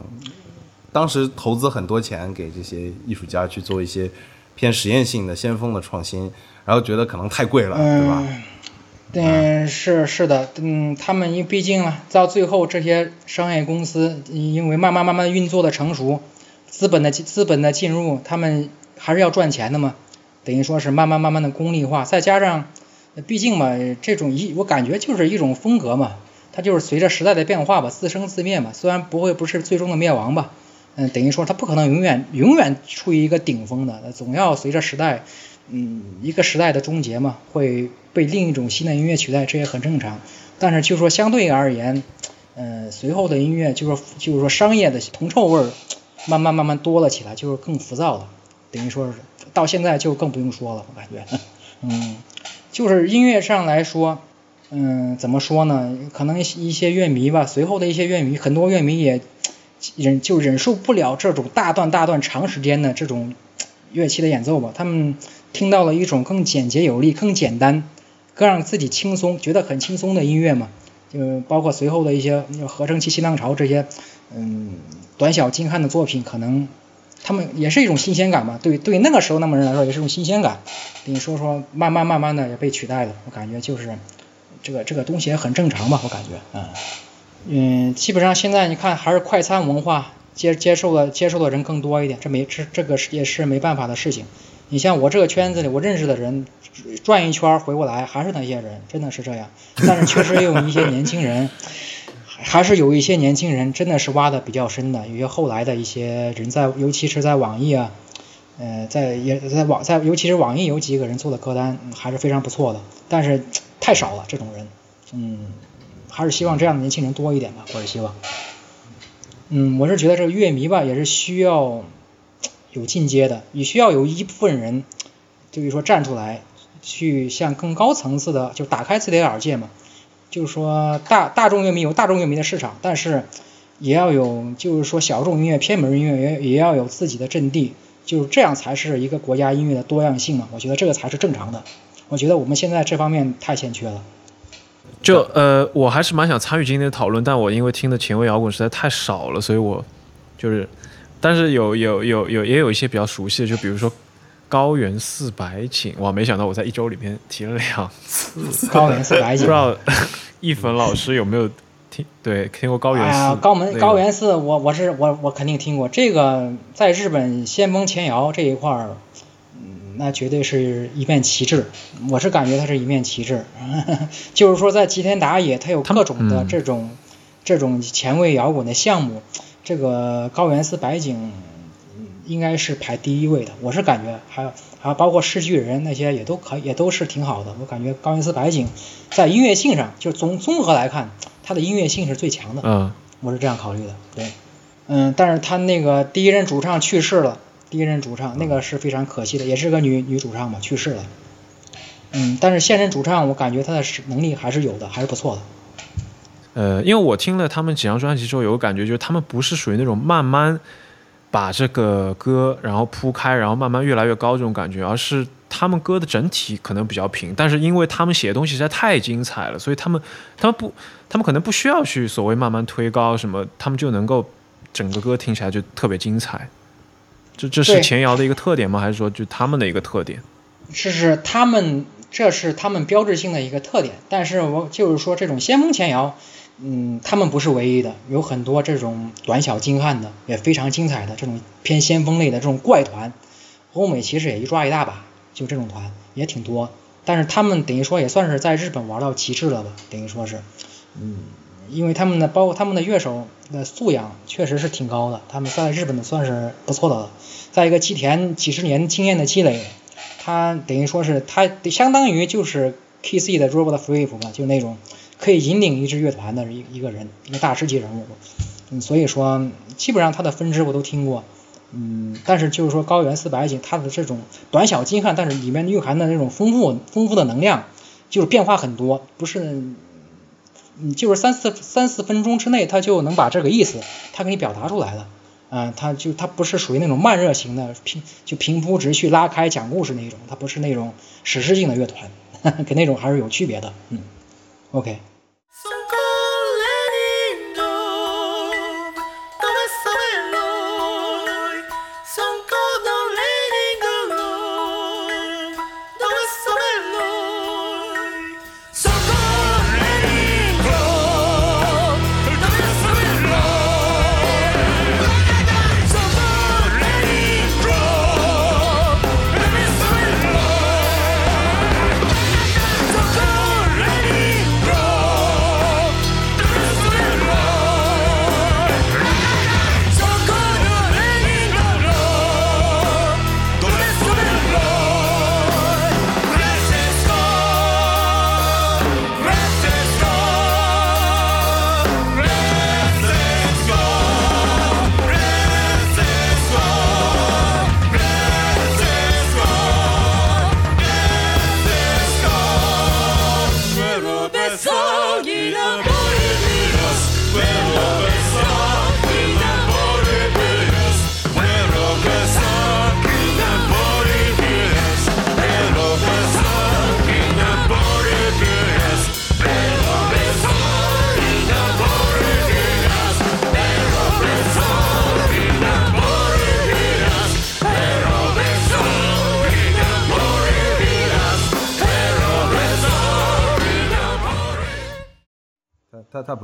当时投资很多钱给这些艺术家去做一些偏实验性的先锋的创新，然后觉得可能太贵了，对吧？嗯，嗯，是是的，嗯，他们因毕竟啊，到最后这些商业公司因为慢慢慢慢运作的成熟，资本的资本的进入，他们还是要赚钱的嘛，等于说是慢慢慢慢的功利化，再加上，毕竟嘛，这种一我感觉就是一种风格嘛，它就是随着时代的变化吧，自生自灭嘛，虽然不会不是最终的灭亡吧，嗯，等于说它不可能永远永远处于一个顶峰的，总要随着时代。嗯，一个时代的终结嘛，会被另一种新的音乐取代，这也很正常。但是就说相对而言，嗯、随后的音乐就是说就是说商业的铜臭味儿，慢慢慢慢多了起来，就是更浮躁了。等于说是到现在就更不用说了，我感觉，嗯，就是音乐上来说，嗯，怎么说呢？可能一些乐迷吧，随后的一些乐迷，很多乐迷也 忍就忍受不了这种大段大段长时间的这种乐器的演奏吧，他们听到了一种更简洁有力、更简单、更让自己轻松、觉得很轻松的音乐嘛，就包括随后的一些合成器新浪潮这些，嗯，短小精悍的作品，可能他们也是一种新鲜感吧。对对，那个时候那么人来说也是一种新鲜感。等于说说慢慢慢慢的也被取代了，我感觉就是这个这个东西也很正常吧，我感觉，嗯嗯，基本上现在你看还是快餐文化接接受的接受的人更多一点，这没这这个是也是没办法的事情。你像我这个圈子里，我认识的人转一圈回过来还是那些人，真的是这样。但是确实也有一些年轻人，还是有一些年轻人真的是挖的比较深的。有些后来的一些人在，尤其是在网易啊，呃，在也在网在，尤其是网易有几个人做的歌单、还是非常不错的，但是太少了这种人，嗯，还是希望这样的年轻人多一点吧，或者希望。嗯，我是觉得这个乐迷吧，也是需要有进阶的，也需要有一部分人，就是说站出来，去向更高层次的，就打开自己的眼界嘛。就是说大大众乐迷有大众乐迷的市场，但是也要有，就是说小众音乐、偏门音乐也也要有自己的阵地，就是这样才是一个国家音乐的多样性嘛。我觉得这个才是正常的。我觉得我们现在这方面太欠缺了。就呃，我还是蛮想参与今天的讨论，但我因为听的前卫摇滚实在太少了，所以我就是，但是有有有有也有一些比较熟悉的，就比如说高原四百景，哇，没想到我在一周里面提了两次，高原四百景不知，道 一粉老师有没有听对听过高原四？哎呀，高门那个。高原寺，我我是我我肯定听过。这个，在日本先锋前摇这一块儿，嗯，那绝对是一面旗帜。我是感觉它是一面旗帜，就是说在吉田打野，它有各种的嗯。这种、这种前卫摇滚的项目，这个高原寺白景嗯应该是排第一位的。我是感觉还有还有包括市巨人那些也都可以也都是挺好的。我感觉高原寺白景在音乐性上，就综综合来看，它的音乐性是最强的。嗯，我是这样考虑的，对，嗯，但是他那个第一任主唱去世了，第一任主唱那个是非常可惜的，也是个女女主唱嘛，去世了，嗯，但是现任主唱我感觉他的能力还是有的，还是不错的，呃，因为我听了他们几张专辑之后，有个感觉，就是他们不是属于那种慢慢把这个歌然后铺开，然后慢慢越来越高这种感觉，而是他们歌的整体可能比较平，但是因为他们写的东西实在太精彩了，所以他们他们不他们可能不需要去所谓慢慢推高什么，他们就能够整个歌听起来就特别精彩。这这是前摇的一个特点吗？还是说就他们的一个特点？是是他们这是他们标志性的一个特点，但是我就是说这种先锋前摇，嗯，他们不是唯一的，有很多这种短小精悍的，也非常精彩的这种偏先锋类的这种怪团，欧美其实也一抓一大把，就这种团也挺多，但是他们等于说也算是在日本玩到极致了吧，等于说是，嗯，因为他们的包括他们的乐手的素养确实是挺高的，他们在日本的算是不错的了，再一个吉田几十年经验的积累。他等于说是他相当于就是 K.C. 的 Robert Fripp 吧，就那种可以引领一支乐团的一一个人，一个大师级人物。嗯，所以说基本上他的分支我都听过。嗯，但是就是说高原四百景，它的这种短小精悍，但是里面蕴含的那种丰富丰富的能量，就是变化很多，不是，嗯，就是三四三四分钟之内，他就能把这个意思他给你表达出来了。嗯，他就他不是属于那种慢热型的平就平铺直叙拉开讲故事那种，他不是那种史诗性的乐团，跟那种还是有区别的。嗯 Okay.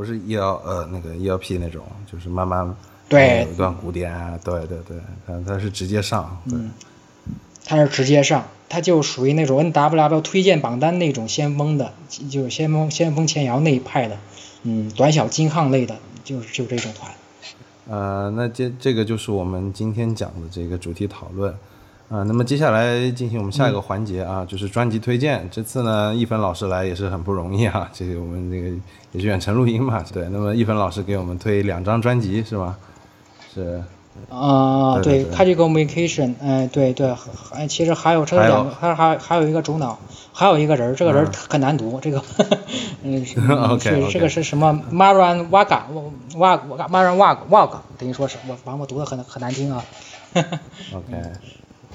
是 E L 呃那个 E L P 那种，就是慢慢对有一段古典啊，对对对，它它是直接上，对，它是直接上，它就属于那种 N W W 推荐榜单那种先锋的，就是先锋先锋前摇那一派的，嗯，短小精悍类的，就是就这种团。呃，那这这个就是我们今天讲的这个主题讨论。啊、那么接下来进行我们下一个环节啊，就是专辑推荐。这次呢，一芬老师来也是很不容易啊，这个我们这个也是远程录音嘛，对。那么一芬老师给我们推两张专辑是吧？是，啊、对对对 k a j i Communication，哎，对对，还其实还有这两个，还还还有一个主脑，还有一个人，这个人很难读，这个 嗯，是 OK，这个是什么 Maran Waga Wag Maran Wag Wag，等于说是我反正我读的很很难听啊。OK，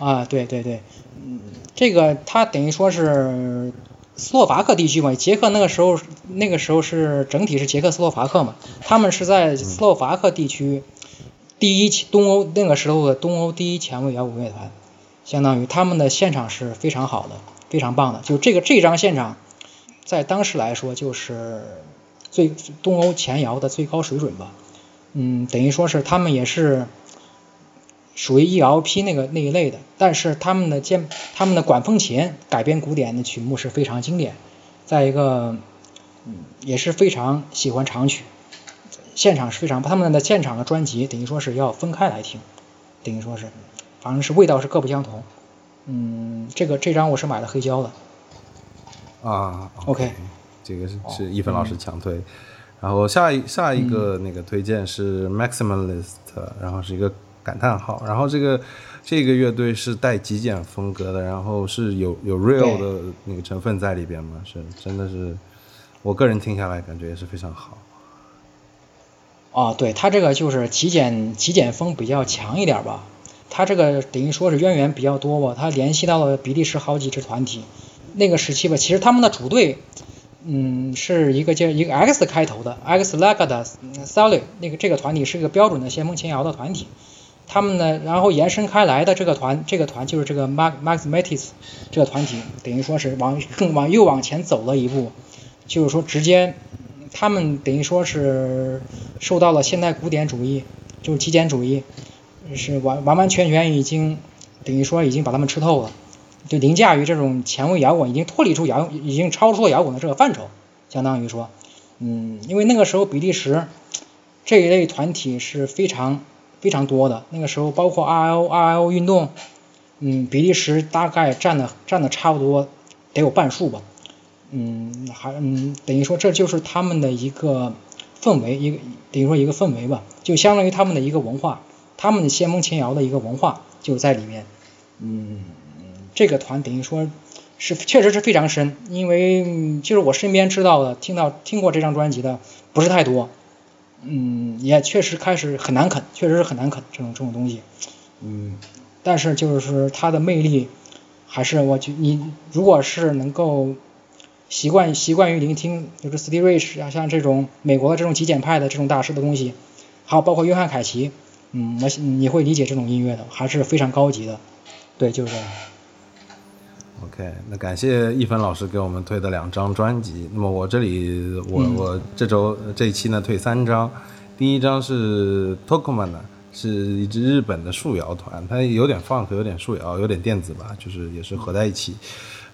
啊，对对对，嗯，这个它等于说是斯洛伐克地区嘛，捷克那个时候那个时候是整体是捷克斯洛伐克嘛，他们是在斯洛伐克地区第一东欧那个时候的东欧第一前卫摇滚乐团，相当于他们的现场是非常好的，非常棒的，就这个这张现场，在当时来说就是最东欧前摇的最高水准吧，嗯，等于说是他们也是。属于 ELP 那个那一类的，但是他们的键他们的管风琴改编古典的曲目是非常经典，再一个，嗯，也是非常喜欢长曲，现场是非常他们的现场的专辑等于说是要分开来听，等于说是，反正是味道是各不相同，嗯，这个这张我是买的黑胶的，啊 OK 这个是是一芬老师强推。然后下一下一个那个推荐是 Maximalist，、然后是一个感叹号。然后这个这个乐队是带极简风格的，然后是有有 real 的那个成分在里边嘛，是真的是我个人听下来感觉也是非常好。啊，对，它这个就是极简极简风比较强一点吧，它这个等于说是渊源比较多吧，它联系到了比利时好几支团体，那个时期吧，其实他们的主队，嗯，是一个叫一个 X 开头的 X Legada Sally，那个这个团体是一个标准的先锋前摇的团体，他们呢，然后延伸开来的这个团，这个团就是这个 Max Max Matis 这个团体，等于说是往更 往又往前走了一步，就是说直接。他们等于说是受到了现代古典主义，就是极简主义，是完完完全全已经等于说已经把他们吃透了，就凌驾于这种前卫摇滚，已经脱离出摇滚，已经超出摇滚的这个范畴，相当于说，嗯，因为那个时候比利时这一类团体是非常非常多的，那个时候包括 RIO RIO 运动，嗯，比利时大概占的占的差不多得有半数吧。嗯，还嗯，等于说这就是他们的一个氛围，一个等于说一个氛围吧，就相当于他们的一个文化，他们的先锋前摇的一个文化就在里面。嗯，这个团等于说是确实是非常深，因为就是我身边知道的、听到听过这张专辑的不是太多。嗯，也确实开始很难啃，确实是很难啃这种这种东西，嗯，但是就是它的魅力，还是我觉你如果是能够习惯习惯于聆听，就是 Steve Rich 啊，像这种美国的这种极简派的这种大师的东西，还有包括约翰凯奇，嗯，我你会理解这种音乐的，还是非常高级的，对，就是这样。OK，那感谢一芬老师给我们推的两张专辑。那么我这里，我、嗯我这周这一期呢推三张，第一张是 Tokuman 是一支日本的树摇团，它有点 funk，有点树摇，有点电子吧，就是也是合在一起。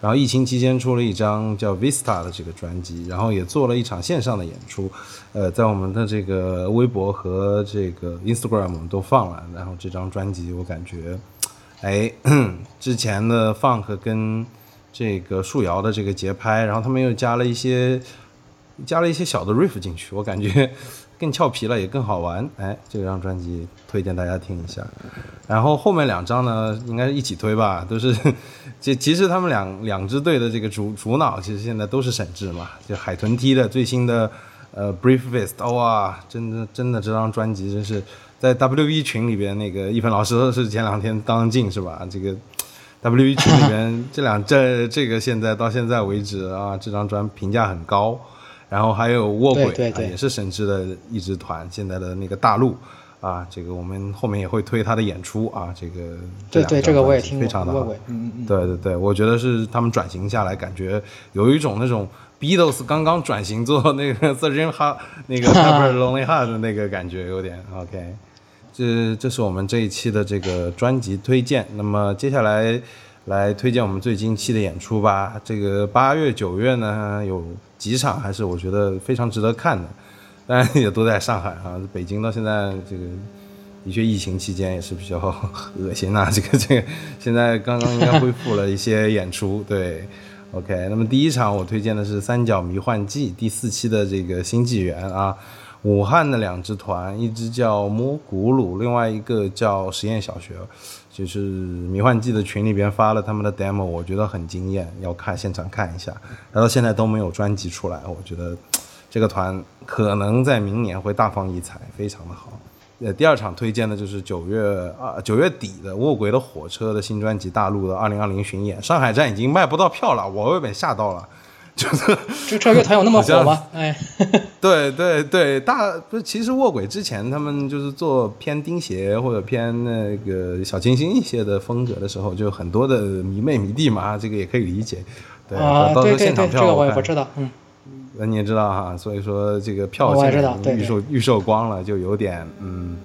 然后疫情期间出了一张叫 Vista 的这个专辑，然后也做了一场线上的演出，呃，在我们的这个微博和这个 Instagram 我们都放了。然后这张专辑我感觉。哎，之前的 funk 跟这个树摇的这个节拍，然后他们又加了一些加了一些小的 riff 进去，我感觉 更俏皮了，也更好玩。哎，这张专辑推荐大家听一下。然后后面两张呢，应该是一起推吧，都是这其实他们两两支队的这个主主脑，其实现在都是沈志嘛，就海豚踢的最新的呃 Brief Fist，哇，真的真的这张专辑真是。在 W E 群里边，那个一凡老师是前两天刚进是吧？这个 W E 群里边这两这这个现在到现在为止啊，这张专评价很高。然后还有卧轨也是神志的一支团，现在的那个大陆啊，这个我们后面也会推他的演出啊，这个对对，这个我也听听过，非常的好。卧轨，嗯嗯嗯，对对对，我觉得是他们转型下来，感觉有一种那种 Beatles 刚刚转型做那个 Sergeant Heart 那个 Pepper Lonely Heart 的那个感觉，有点 OK。这这是我们这一期的这个专辑推荐。那么接下来来推荐我们最近期的演出吧。这个八月、九月呢，有几场还是我觉得非常值得看的，当然也都在上海啊。北京到现在这个的确疫情期间也是比较 恶心呐、这个这个现在刚刚应该恢复了一些演出，对。OK，那么第一场我推荐的是《三角迷幻记》第四期的这个新纪元啊。武汉的两支团，一支叫摸古鲁，另外一个叫实验小学，就是迷幻剂的群里边发了他们的 demo，我觉得很惊艳，要看现场看一下。然后现在都没有专辑出来，我觉得这个团可能在明年会大放异彩，非常的好。呃，第二场推荐的就是九月啊九月底的卧轨的火车的新专辑，大陆的二零二零巡演，上海站已经卖不到票了，我有点吓到了。就是这这乐团有那么火吗？哎，对对对，大不是，其实卧轨之前他们就是做偏钉鞋或者偏那个小清新一些的风格的时候，就很多的迷妹迷弟嘛，这个也可以理解。对，啊，到时对对对，候现场票这个我也看我知道，嗯，那你也知道哈，所以说这个票我也现在知道预售预售光了，就有点嗯，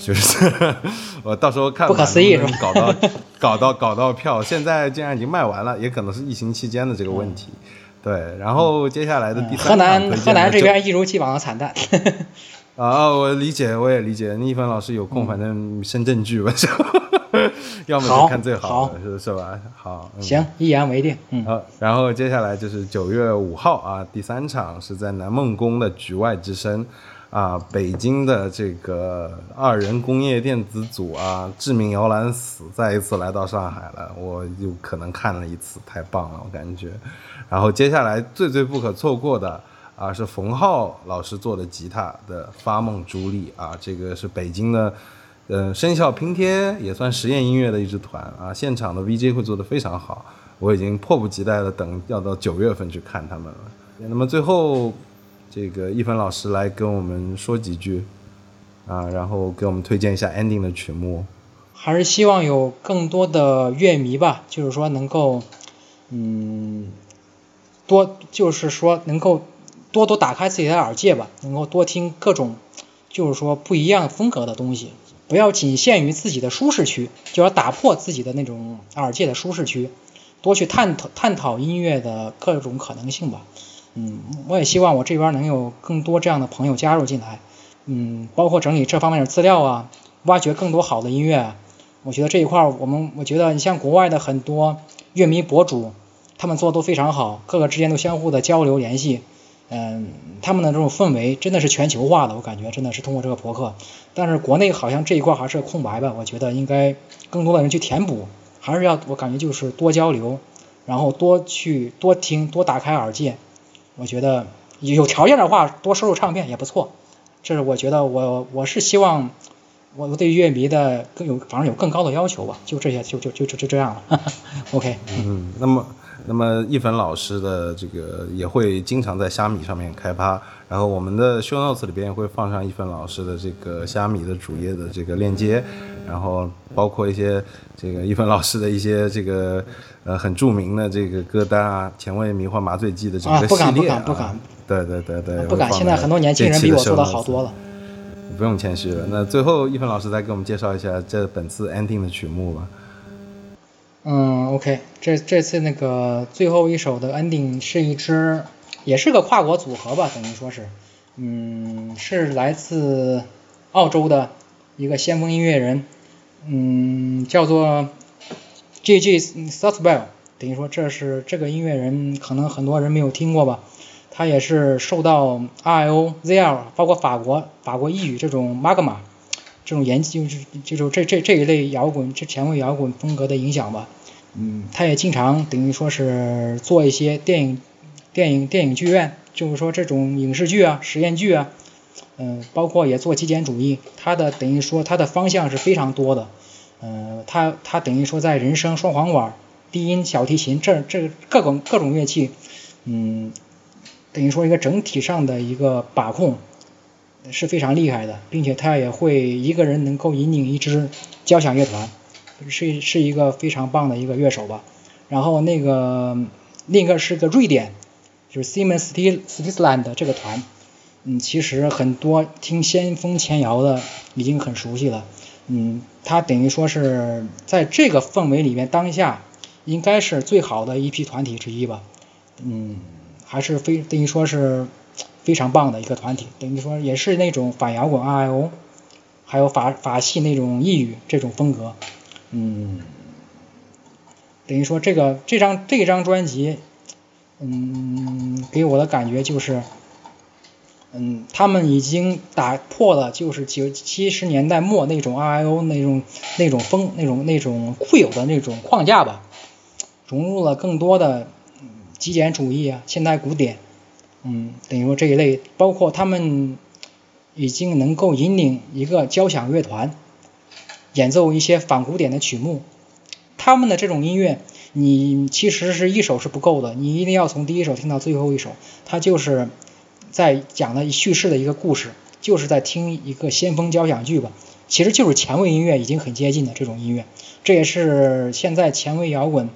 就是 我到时候看不可思议是能不能搞到搞到搞到票，现在竟然已经卖完了，也可能是疫情期间的这个问题。对，然后接下来的第三嗯河南河南这边一如既往的惨淡。啊，我理解，我也理解。逆凡老师有空，反正深圳剧吧，就 要么就看最好的，好是是吧？好，嗯行，一言为定，嗯，好，然后接下来就是九月五号啊，第三场是在南梦宫的局外之声啊，北京的这个二人工业电子组啊，致命摇篮死再一次来到上海了，我有可能看了一次，太棒了，我感觉。然后接下来最最不可错过的啊，是冯浩老师做的吉他的发梦朱莉啊，这个是北京的。呃，声效拼贴也算实验音乐的一支团啊，现场的 VJ 会做得非常好，我已经迫不及待的等要到九月份去看他们了。那么最后，这个一凡老师来跟我们说几句啊，然后给我们推荐一下 ending 的曲目。还是希望有更多的乐迷吧，就是说能够，嗯，多就是说能够多多打开自己的耳界吧，能够多听各种就是说不一样风格的东西，不要仅限于自己的舒适区，就要打破自己的那种耳界的舒适区，多去探讨探讨音乐的各种可能性吧。嗯，我也希望我这边能有更多这样的朋友加入进来，嗯，包括整理这方面的资料啊，挖掘更多好的音乐。我觉得这一块，我们我觉得你像国外的很多乐迷博主，他们做的都非常好，各个之间都相互的交流联系，嗯，他们的这种氛围真的是全球化的，我感觉真的是通过这个博客。但是国内好像这一块还是空白吧，我觉得应该更多的人去填补，还是要我感觉就是多交流，然后多去多听，多打开耳界。我觉得有条件的话，多收收唱片也不错。这是我觉得我我是希望我我对乐迷的更有反正有更高的要求吧，就这些就就就就就这样了。OK，嗯，那么那么一粉老师的这个也会经常在虾米上面开趴，然后我们的 show notes 里边也会放上一粉老师的这个虾米的主页的这个链接，然后包括一些这个一粉老师的一些这个呃很著名的这个歌单啊，《前卫迷幻麻醉剂》的整个啊不敢系列不敢不敢对对对对，不敢，现在很多年轻人比我做的好多了。了。不用谦虚了。那最后一凡老师再给我们介绍一下这本次 ending 的曲目吧。嗯，OK，这这次那个最后一首的 ending 是一支，也是个跨国组合吧，等于说是，嗯，是来自澳洲的一个先锋音乐人，嗯，叫做 G.G. Southwell，等于说这是这个音乐人可能很多人没有听过吧，他也是受到 R.I.O. ZL 包括法国法国异语这种 Magma 这种研就是这种这这这一类摇滚这前卫摇滚风格的影响吧。嗯，他也经常等于说是做一些电影、电影、电影剧院，就是说这种影视剧啊、实验剧啊，嗯、包括也做极简主义。他的等于说他的方向是非常多的，嗯、他他等于说在人声、双簧管、低音、小提琴这这各种各种乐器，嗯，等于说一个整体上的一个把控是非常厉害的，并且他也会一个人能够引领一支交响乐团。是是一个非常棒的一个乐手吧。然后那个另一个是个瑞典，就是 Simon Stisland 这个团，嗯，其实很多听先锋前摇的已经很熟悉了，嗯，他等于说是在这个氛围里面，当下应该是最好的一批团体之一吧，嗯，还是非等于说是非常棒的一个团体，等于说也是那种反摇滚 RIO，还有法法系那种异语这种风格。嗯，等于说这个这张这张专辑，嗯，给我的感觉就是，嗯，他们已经打破了就是九七十年代末那种 RIO 那种那种风那种那种固有的那种框架吧，融入了更多的极简主义啊、现代古典，嗯，等于说这一类，包括他们已经能够引领一个交响乐团。演奏一些反古典的曲目，他们的这种音乐，你其实是一首是不够的，你一定要从第一首听到最后一首，它就是在讲的叙事的一个故事，就是在听一个先锋交响剧吧，其实就是前卫音乐已经很接近的这种音乐，这也是现在前卫摇滚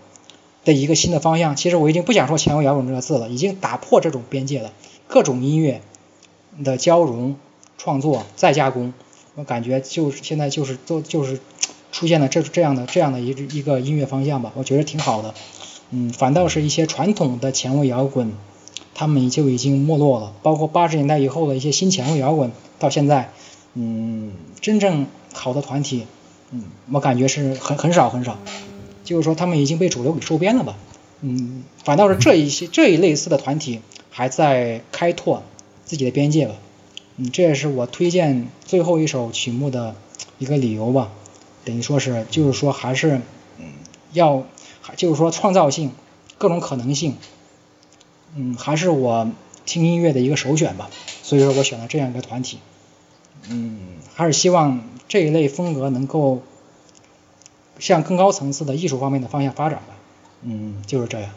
的一个新的方向。其实我已经不想说前卫摇滚这个字了，已经打破这种边界了，各种音乐的交融、创作再加工。我感觉就是现在就是都就是出现了这这样的这样的一一个音乐方向吧，我觉得挺好的。嗯，反倒是一些传统的前卫摇滚，他们就已经没落了。包括八十年代以后的一些新前卫摇滚，到现在，嗯，真正好的团体，嗯，我感觉是很很少很少。就是说他们已经被主流给收编了吧。嗯，反倒是这一些这一类似的团体还在开拓自己的边界吧。嗯，这也是我推荐最后一首曲目的一个理由吧，等于说是，就是说还是，嗯，要，就是说创造性，各种可能性，嗯，还是我听音乐的一个首选吧，所以说我选了这样一个团体，嗯，还是希望这一类风格能够向更高层次的艺术方面的方向发展吧，嗯，就是这样。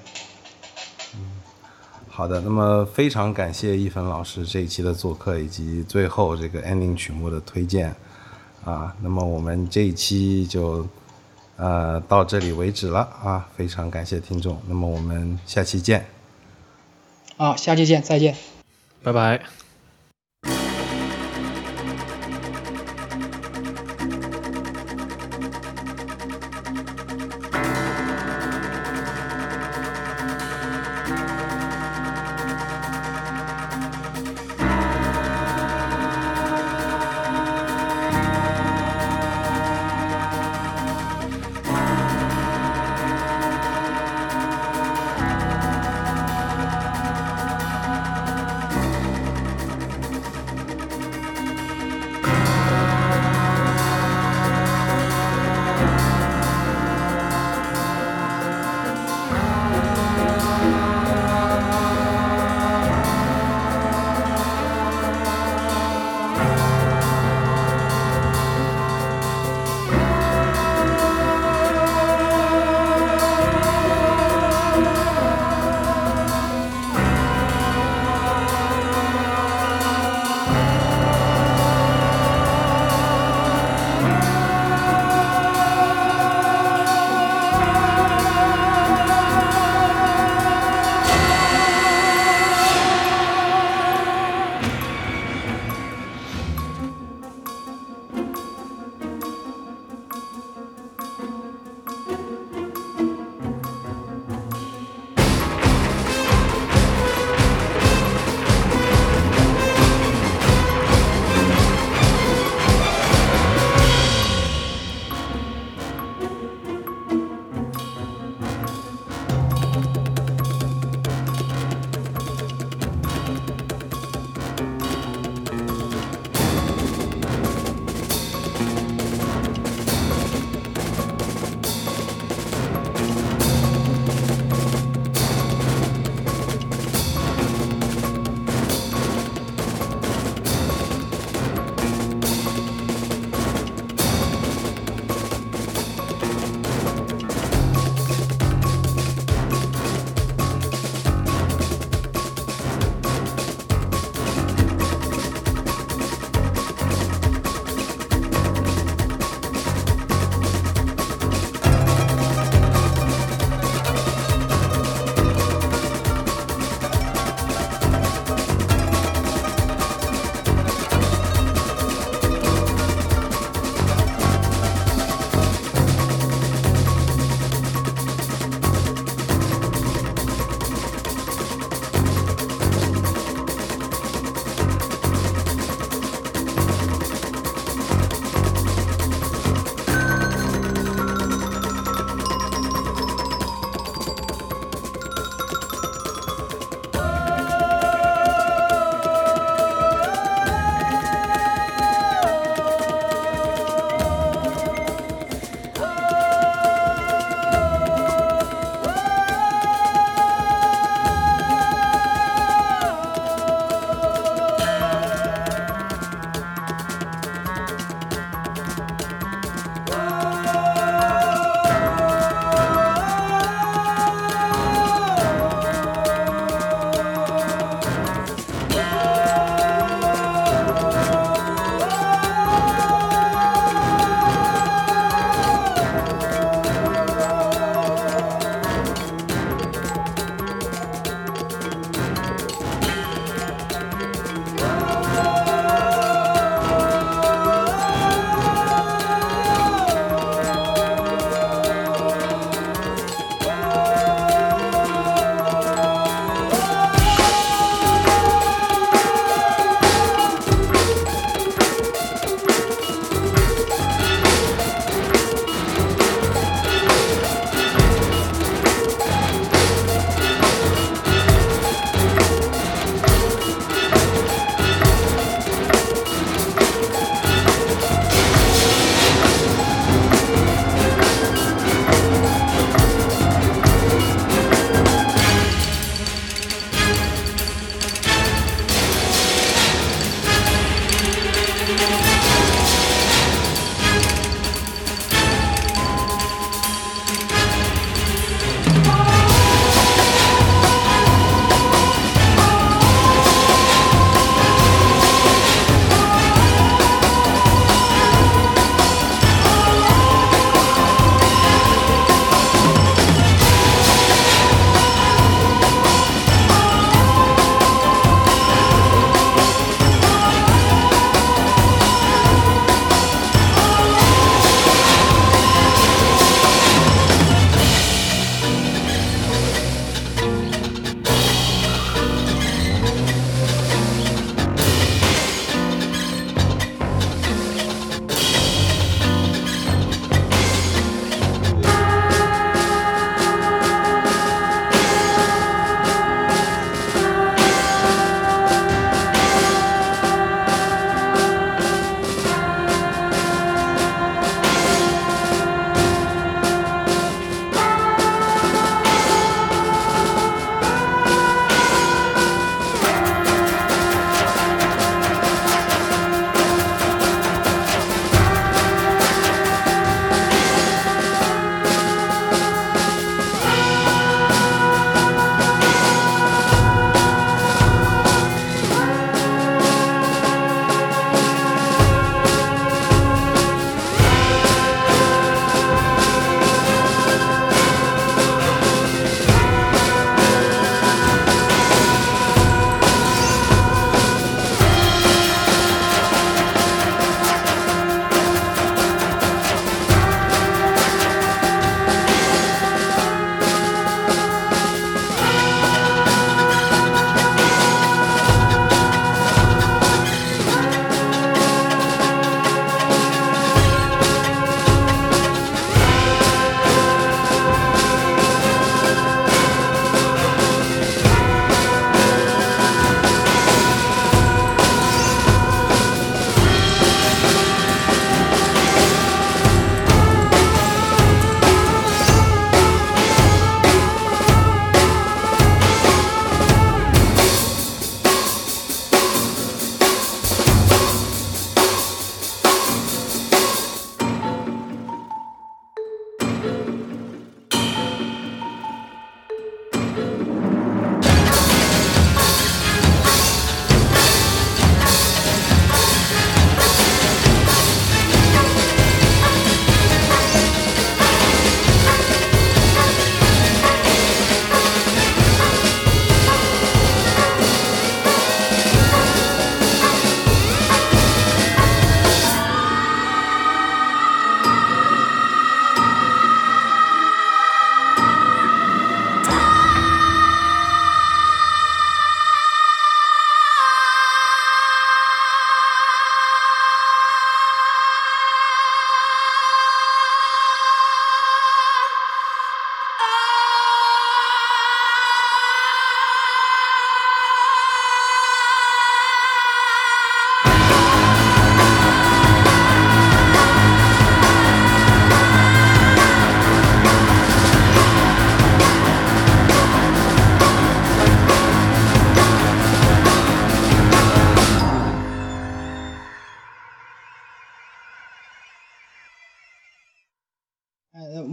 好的，那么非常感谢一凡老师这一期的做客，以及最后这个 ending 曲目的推荐啊。那么我们这一期就呃到这里为止了啊，非常感谢听众。那么我们下期见。啊，下期见，再见。拜拜。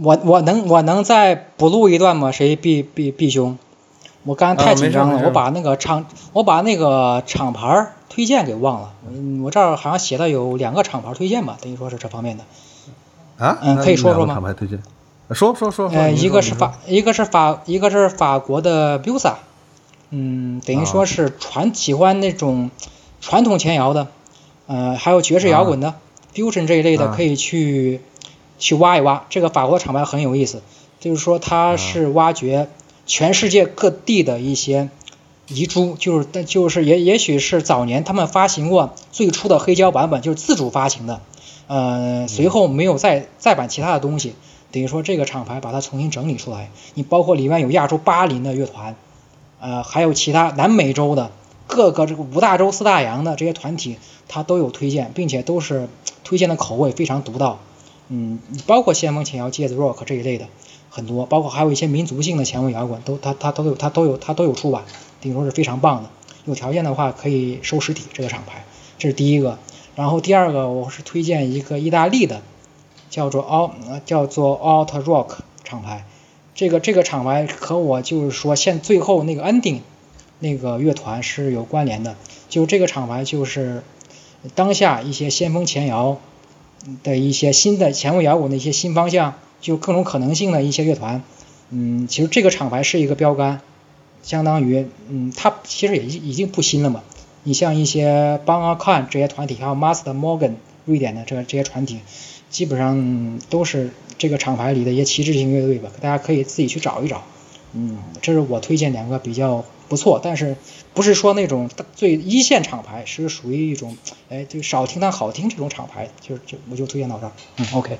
我我能我能再补录一段吗？谁毕毕毕兄？我刚才太紧张了，我把那个厂我把那个厂牌儿推荐给忘了。嗯，我这儿好像写的有两个厂牌推荐吧，等于说是这方面的。啊，嗯可以说说吗厂牌推荐，说说说说。呃，一个是法，一个是法，一个是法国的 Busa，嗯，等于说啊是传喜欢那种传统前摇的，呃，还有爵士摇滚的、fusion 这一类的，啊可以去去挖一挖。这个法国厂牌很有意思，就是说啊它是挖掘全世界各地的一些遗珠，就是但就是也也许是早年他们发行过最初的黑胶版本，就是自主发行的，呃，随后没有再再版其他的东西。等于说这个厂牌把它重新整理出来，你包括里面有亚洲巴林的乐团，呃，还有其他南美洲的各个这个五大洲四大洋的这些团体，它都有推荐，并且都是推荐的口味非常独到，嗯，包括先锋前摇、芥子 rock 这一类的很多，包括还有一些民族性的前卫摇滚，都它它都有它都有它都有出版，等于说是非常棒的。有条件的话可以收实体这个厂牌，这是第一个。然后第二个我是推荐一个意大利的，叫做 Alt 呃叫做 Alt Rock 厂牌，这个这个厂牌和我就是说现最后那个 Ending 那个乐团是有关联的，就这个厂牌就是当下一些先锋前摇的一些新的前卫摇滚的一些新方向，就各种可能性的一些乐团，嗯，其实这个厂牌是一个标杆，相当于嗯，它其实也已经不新了嘛。你像一些邦阿看这些团体，还有 Master Morgan 瑞典的这这些团体，基本上都是这个厂牌里的一些旗帜性乐队吧，大家可以自己去找一找。嗯，这是我推荐两个比较不错，但是不是说那种最一线厂牌，是属于一种哎就少听但好听这种厂牌，就就我就推荐到这儿。嗯，OK。